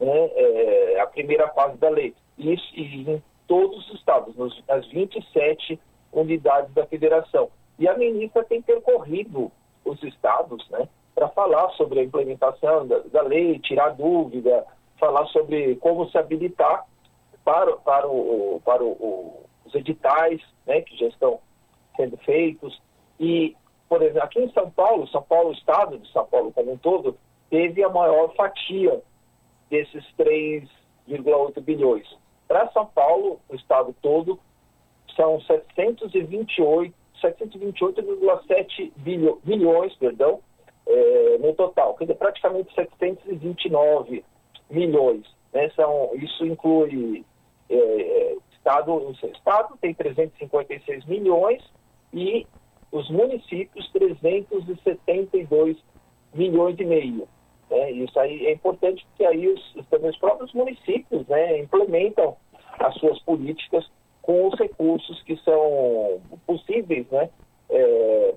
S43: né, é, à primeira fase da lei. Isso e todos os estados, nas 27 unidades da federação. E a ministra tem percorrido os estados, né? Para falar sobre a implementação da, da lei, tirar dúvida, falar sobre como se habilitar para, para, o, para o, os editais né, que já estão sendo feitos. E, por exemplo, aqui em São Paulo, São Paulo, Estado de São Paulo como um todo, teve a maior fatia desses 3,8 bilhões. Para São Paulo, o Estado todo, são 728, 728,7 bilhões perdão, é, no total, quer dizer, praticamente 729 milhões. Né? São, isso inclui é, Estado, Estado tem 356 milhões e os municípios 372 milhões e meio. Né? Isso aí é importante porque aí os, também os próprios municípios né, implementam as suas políticas com os recursos que são possíveis né, é,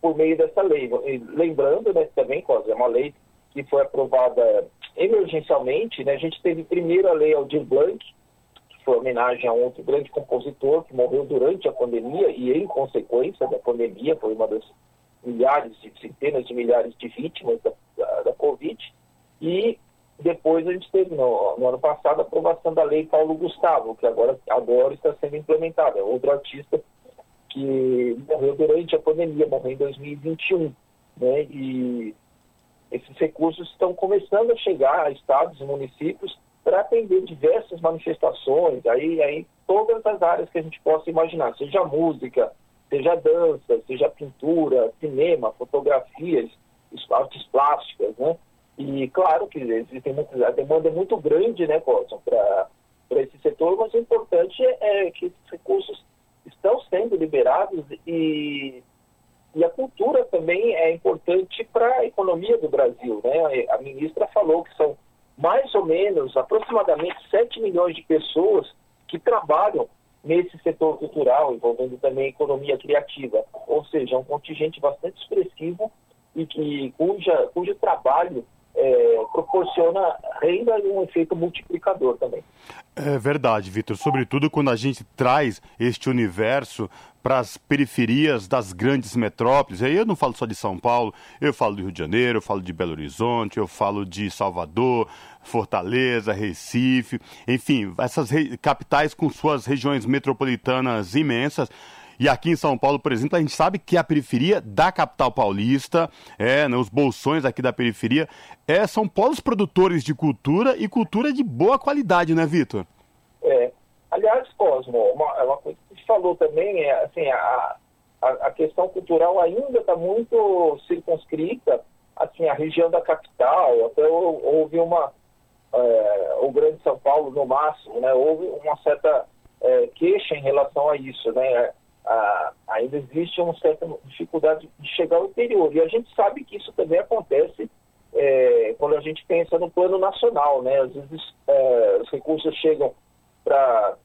S43: por meio dessa lei. Lembrando né, também, Cosa, é uma lei que foi aprovada emergencialmente. Né, a gente teve primeiro a lei Aldir Blanc, foi homenagem a um outro grande compositor que morreu durante a pandemia e em consequência da pandemia, foi uma das milhares, de, centenas de milhares de vítimas da, da, da Covid. E depois a gente teve, no, no, ano passado, a aprovação da lei Paulo Gustavo, que agora, agora está sendo implementada. Outro artista que morreu durante a pandemia, morreu em 2021. Né? E esses recursos estão começando a chegar a estados e municípios para atender diversas manifestações, aí, aí todas as áreas que a gente possa imaginar, seja música, seja dança, seja pintura, cinema, fotografias, artes plásticas, né? E claro que existem muitas, a demanda é muito grande, né, Colson, para esse setor, mas o importante é, é que esses recursos estão sendo liberados e, e a cultura também é importante para a economia do Brasil, né? A ministra falou que são mais ou menos, aproximadamente 7 milhões de pessoas que trabalham nesse setor cultural, envolvendo também a economia criativa. Ou seja, um contingente bastante expressivo e que, cuja, cujo trabalho é, proporciona renda e um efeito multiplicador também.
S3: É verdade, Vitor. Sobretudo quando a gente traz este universo para as periferias das grandes metrópoles. Aí eu não falo só de São Paulo, eu falo do Rio de Janeiro, eu falo de Belo Horizonte, eu falo de Salvador, Fortaleza, Recife, enfim, essas capitais com suas regiões metropolitanas imensas. E aqui em São Paulo, por exemplo, a gente sabe que a periferia da capital paulista, é, né, os bolsões aqui da periferia, é, são polos produtores de cultura e cultura de boa qualidade, né, Vitor?
S43: É. Aliás, Cosmo, uma, é uma coisa que você falou também é assim, a, a, a questão cultural ainda está muito circunscrita, assim, a região da capital, até houve uma, é, o Grande São Paulo no máximo, né, houve uma certa é, queixa em relação a isso, né, ah, ainda existe uma certa dificuldade de chegar ao interior. E a gente sabe que isso também acontece é, quando a gente pensa no plano nacional. Né? Às vezes é, os recursos chegam para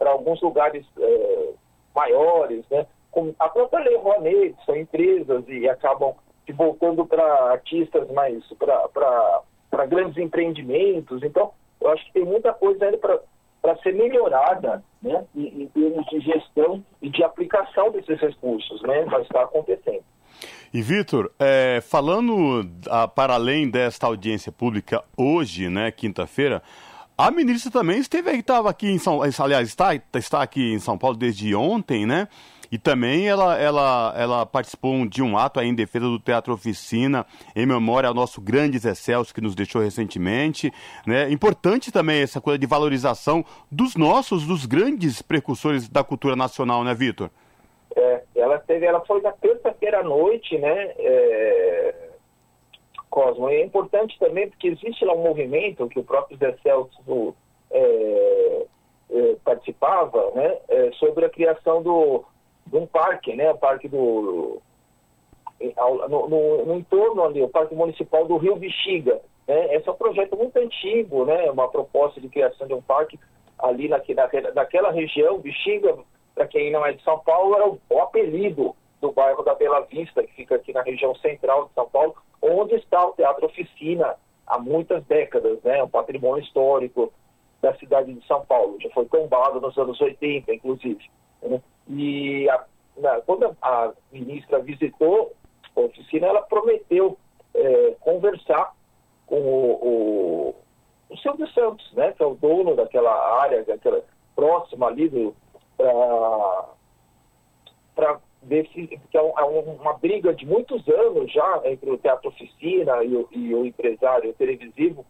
S43: alguns lugares é, maiores, né? como a própria Lei Rouanet, são empresas e acabam se voltando para artistas mais para grandes empreendimentos. Então, eu acho que tem muita coisa ainda para para ser melhorada né, em, em, termos de gestão e de aplicação desses recursos, né, vai estar acontecendo.
S3: E Vitor, é, falando a, para além desta audiência pública hoje, né, quinta-feira, a ministra também esteve estava aqui em São, aliás, está, está aqui em São Paulo desde ontem, né? E também ela, ela, ela participou de um ato em defesa do Teatro Oficina, em memória ao nosso grande Zé Celso, que nos deixou recentemente. Né? Importante também essa coisa de valorização dos nossos, dos grandes precursores da cultura nacional, né, Vitor?
S43: É, ela, teve, ela foi na terça-feira à noite, né? É... Cosmo. é importante também porque existe lá um movimento que o próprio Zé Celso é, é, participava, né? É, sobre a criação do, de um parque, né? O parque do. No, no, no, entorno ali, o Parque Municipal do Rio Bexiga. Né? Esse é um projeto muito antigo, né? Uma proposta de criação de um parque ali naquela, naquela região, Bexiga, para quem não é de São Paulo, era o, o apelido do bairro da Bela Vista, que fica aqui na região central de São Paulo, onde está o Teatro Oficina há muitas décadas, né? Um patrimônio histórico da cidade de São Paulo. Já foi tombado nos anos 80, inclusive. Né? E a, na, quando a ministra visitou a oficina, ela prometeu é, conversar com o, o, o Silvio Santos, né? Que é o dono daquela área, daquela próxima ali para ver se que é, é uma briga de muitos anos já entre o Teatro Oficina e o, e o empresário televisivo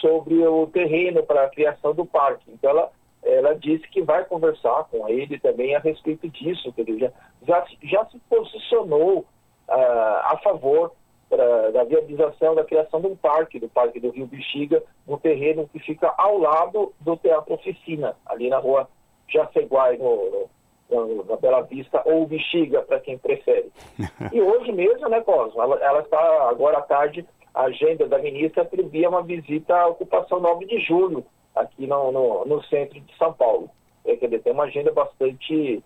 S43: sobre o terreno para a criação do parque. Então ela, ela disse que vai conversar com ele também a respeito disso, que ele já, já, já se posicionou uh, a favor pra, da viabilização da criação de um parque, do Parque do Rio Bexiga, no terreno que fica ao lado do Teatro Oficina, ali na rua Jaceguai, no, no, na Bela Vista, ou Bexiga, para quem prefere. *laughs* e hoje mesmo, né, Cosmo, ela, está agora à tarde a agenda da ministra previa uma visita à ocupação 9 de julho, aqui no, no, no centro de São Paulo. É, quer dizer, tem uma agenda bastante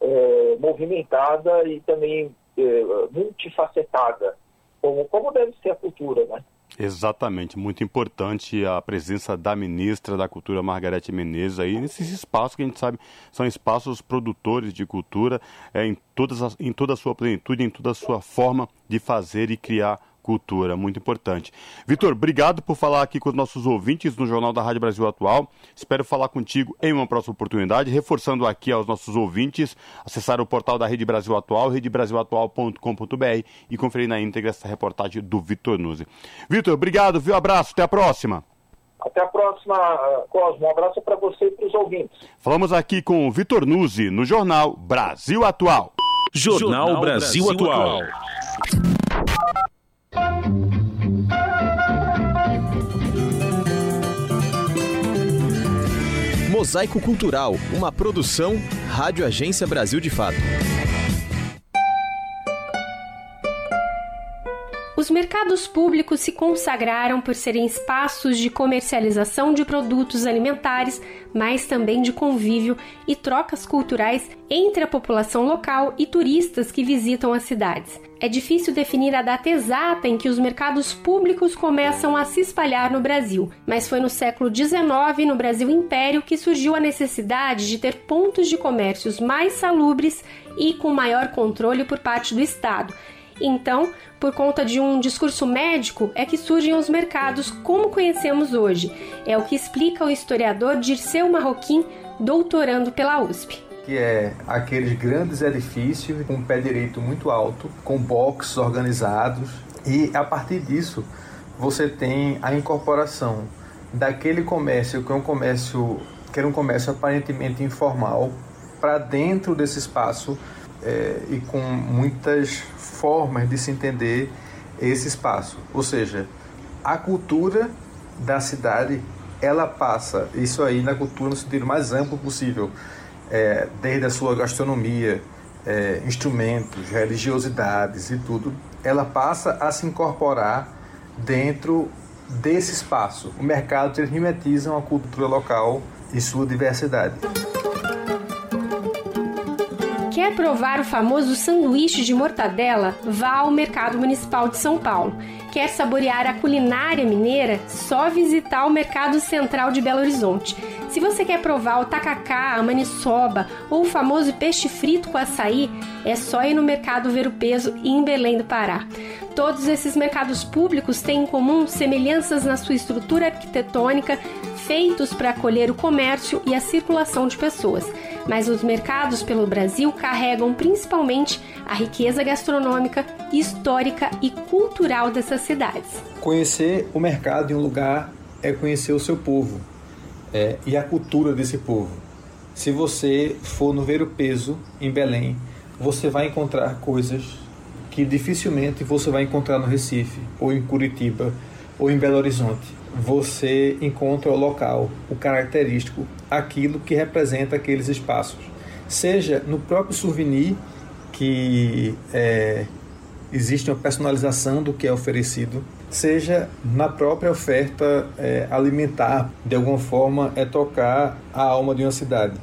S43: é, movimentada e também é, multifacetada, como, como deve ser a cultura, né?
S3: Exatamente, muito importante a presença da ministra da Cultura, Margarete Menezes, aí nesses espaços que a gente sabe são espaços produtores de cultura é, em, todas em toda a sua plenitude, em toda a sua forma de fazer e criar cultura, muito importante. Vitor, obrigado por falar aqui com os nossos ouvintes no Jornal da Rádio Brasil Atual. Espero falar contigo em uma próxima oportunidade, reforçando aqui aos nossos ouvintes acessar o portal da Rede Brasil Atual, redebrasilatual.com.br e conferir na íntegra essa reportagem do Vitor Nuzzi. Vitor, obrigado, viu? Abraço, até a próxima.
S43: Até a próxima, Cosmo. Um abraço para você e para os ouvintes.
S3: Falamos aqui com o Vitor Nuzzi no Jornal Brasil Atual.
S2: Jornal, Jornal Brasil, Brasil, Atual. Atual.
S32: Mosaico Cultural, uma produção Rádio Agência Brasil de Fato.
S15: Os mercados públicos se consagraram por serem espaços de comercialização de produtos alimentares, mas também de convívio e trocas culturais entre a população local e turistas que visitam as cidades. É difícil definir a data exata em que os mercados públicos começam a se espalhar no Brasil, mas foi no século XIX, no Brasil Império, que surgiu a necessidade de ter pontos de comércios mais salubres e com maior controle por parte do Estado então, por conta de um discurso médico, é que surgem os mercados como conhecemos hoje. É o que explica o historiador Dirceu Marroquim, doutorando pela USP
S44: que é aqueles grandes edifícios com pé direito muito alto, com boxes organizados, e a partir disso você tem a incorporação daquele comércio que é um comércio que era um comércio aparentemente informal para dentro desse espaço é, e com muitas formas de se entender esse espaço. Ou seja, a cultura da cidade ela passa isso aí na cultura no sentido mais amplo possível, é, desde a sua gastronomia, é, instrumentos, religiosidades e tudo, ela passa a se incorporar dentro desse espaço. O mercado eles mimetizam a cultura local e sua diversidade.
S15: Quer provar o famoso sanduíche de mortadela? Vá ao Mercado Municipal de São Paulo. Quer saborear a culinária mineira? Só visitar o Mercado Central de Belo Horizonte. Se você quer provar o tacacá, a maniçoba ou o famoso peixe frito com açaí, é só ir no Mercado Ver o Peso em Belém do Pará. Todos esses mercados públicos têm em comum semelhanças na sua estrutura arquitetônica, feitos para acolher o comércio e a circulação de pessoas mas os mercados pelo Brasil carregam principalmente a riqueza gastronômica, histórica e cultural dessas cidades.
S44: Conhecer o mercado em um lugar é conhecer o seu povo é, e a cultura desse povo. Se você for no Ver o Peso, em Belém, você vai encontrar coisas que dificilmente você vai encontrar no Recife, ou em Curitiba, ou em Belo Horizonte você encontra o local, o característico, aquilo que representa aqueles espaços. Seja no próprio souvenir, que é, existe uma personalização do que é oferecido, seja na própria oferta é, alimentar, de alguma forma, é tocar a alma de uma cidade.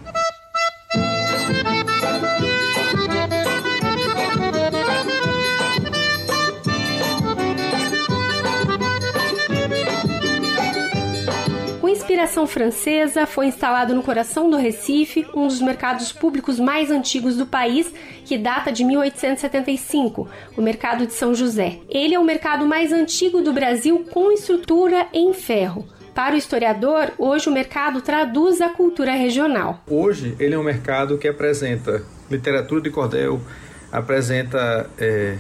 S15: Federação Francesa foi instalado no coração do Recife, um dos mercados públicos mais antigos do país, que data de 1875, o Mercado de São José. Ele é o mercado mais antigo do Brasil com estrutura em ferro. Para o historiador, hoje o mercado traduz a cultura regional.
S44: Hoje ele é um mercado que apresenta literatura de cordel, apresenta é,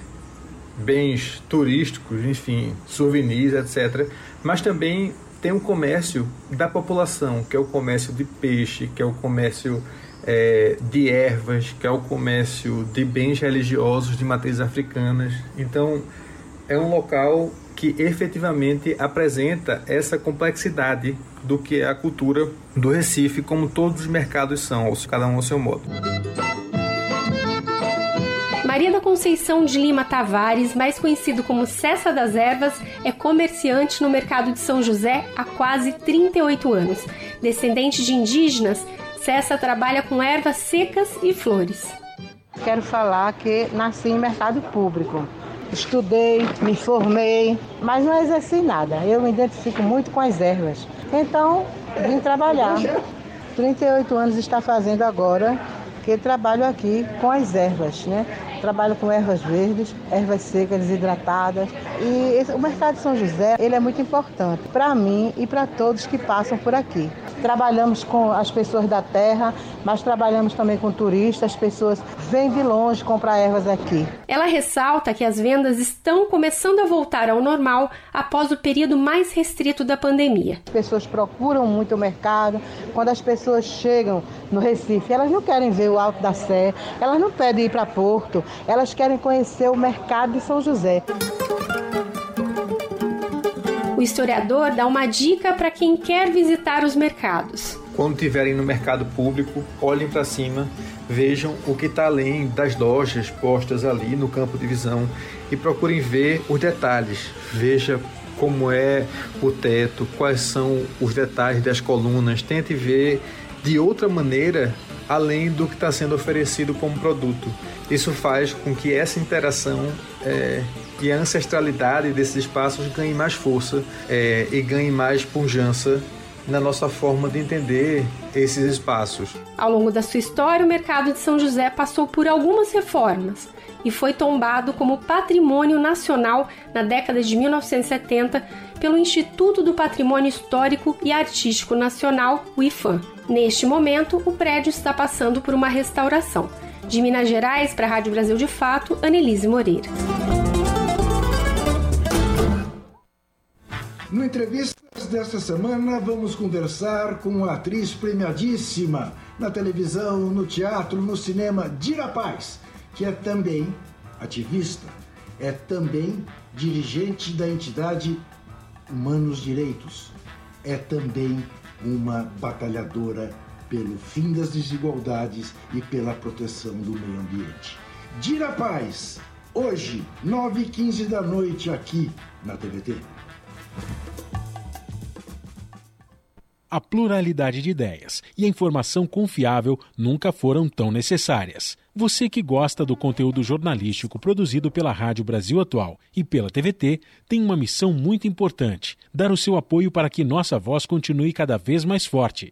S44: bens turísticos, enfim, souvenirs, etc. Mas também tem um comércio da população, que é o comércio de peixe, que é o comércio é, de ervas, que é o comércio de bens religiosos de matrizes africanas. Então, é um local que efetivamente apresenta essa complexidade do que é a cultura do Recife, como todos os mercados são, cada um ao seu modo.
S15: Maria da Conceição de Lima Tavares, mais conhecido como Cessa das Ervas, é comerciante no mercado de São José há quase 38 anos. Descendente de indígenas, Cessa trabalha com ervas secas e flores.
S45: Quero falar que nasci em mercado público. Estudei, me formei, mas não exerci nada. Eu me identifico muito com as ervas. Então, vim trabalhar. 38 anos está fazendo agora que trabalho aqui com as ervas, né? Trabalho com ervas verdes, ervas secas, desidratadas. E esse, o mercado de São José, ele é muito importante para mim e para todos que passam por aqui. Trabalhamos com as pessoas da terra, mas trabalhamos também com turistas, pessoas vêm de longe comprar ervas aqui.
S15: Ela ressalta que as vendas estão começando a voltar ao normal após o período mais restrito da pandemia.
S45: As pessoas procuram muito o mercado. Quando as pessoas chegam no Recife, elas não querem ver o Alto da Sé, elas não pedem ir para Porto, elas querem conhecer o mercado de São José.
S15: O historiador dá uma dica para quem quer visitar os mercados.
S44: Quando estiverem no mercado público, olhem para cima, vejam o que está além das lojas postas ali no campo de visão e procurem ver os detalhes. Veja como é o teto, quais são os detalhes das colunas. Tente ver de outra maneira além do que está sendo oferecido como produto. Isso faz com que essa interação é, e a ancestralidade desses espaços ganhe mais força é, e ganhe mais pujança na nossa forma de entender esses espaços.
S15: Ao longo da sua história, o mercado de São José passou por algumas reformas e foi tombado como patrimônio nacional na década de 1970 pelo Instituto do Patrimônio Histórico e Artístico Nacional, o IFAM. Neste momento, o prédio está passando por uma restauração. De Minas Gerais, para a Rádio Brasil de Fato, Anelise Moreira.
S39: No Entrevistas desta semana, vamos conversar com a atriz premiadíssima na televisão, no teatro, no cinema, Dira Paz, que é também ativista, é também dirigente da entidade Humanos Direitos, é também uma batalhadora pelo fim das desigualdades e pela proteção do meio ambiente. Dira Paz, hoje, 9h15 da noite, aqui na TVT.
S2: A pluralidade de ideias e a informação confiável nunca foram tão necessárias. Você que gosta do conteúdo jornalístico produzido pela Rádio Brasil Atual e pela TVT tem uma missão muito importante: dar o seu apoio para que nossa voz continue cada vez mais forte.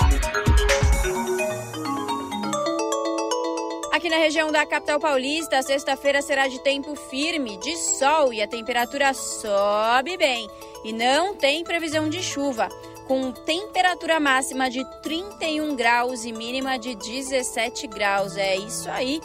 S4: Aqui na região da capital paulista, sexta-feira será de tempo firme, de sol e a temperatura sobe bem. E não tem previsão de chuva com temperatura máxima de 31 graus e mínima de 17 graus. É isso aí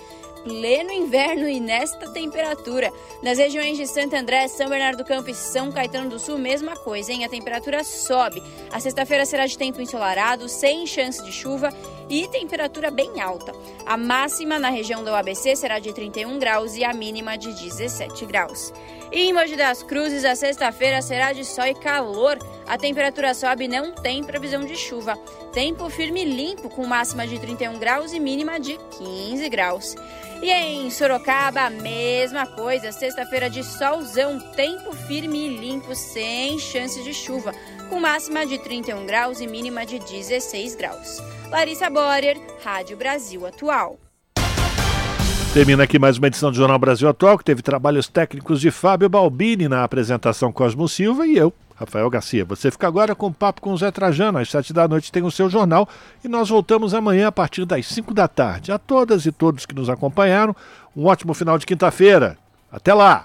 S4: pleno inverno e nesta temperatura. Nas regiões de Santo André, São Bernardo do Campo e São Caetano do Sul, mesma coisa, hein? A temperatura sobe. A sexta-feira será de tempo ensolarado, sem chance de chuva e temperatura bem alta. A máxima na região do ABC será de 31 graus e a mínima de 17 graus. E em Mogi das Cruzes, a sexta-feira será de sol e calor. A temperatura sobe e não tem previsão de chuva. Tempo firme e limpo, com máxima de 31 graus e mínima de 15 graus. E em Sorocaba, a mesma coisa. Sexta-feira de solzão, tempo firme e limpo, sem chances de chuva, com máxima de 31 graus e mínima de 16 graus. Larissa Borer, Rádio Brasil Atual.
S1: Termina aqui mais uma edição do Jornal Brasil Atual, que teve trabalhos técnicos de Fábio Balbini na apresentação Cosmo Silva e eu, Rafael Garcia. Você fica agora com o papo com o Zé Trajano. Às sete da noite tem o seu jornal e nós voltamos amanhã a partir das cinco da tarde. A todas e todos que nos acompanharam, um ótimo final de quinta-feira. Até lá!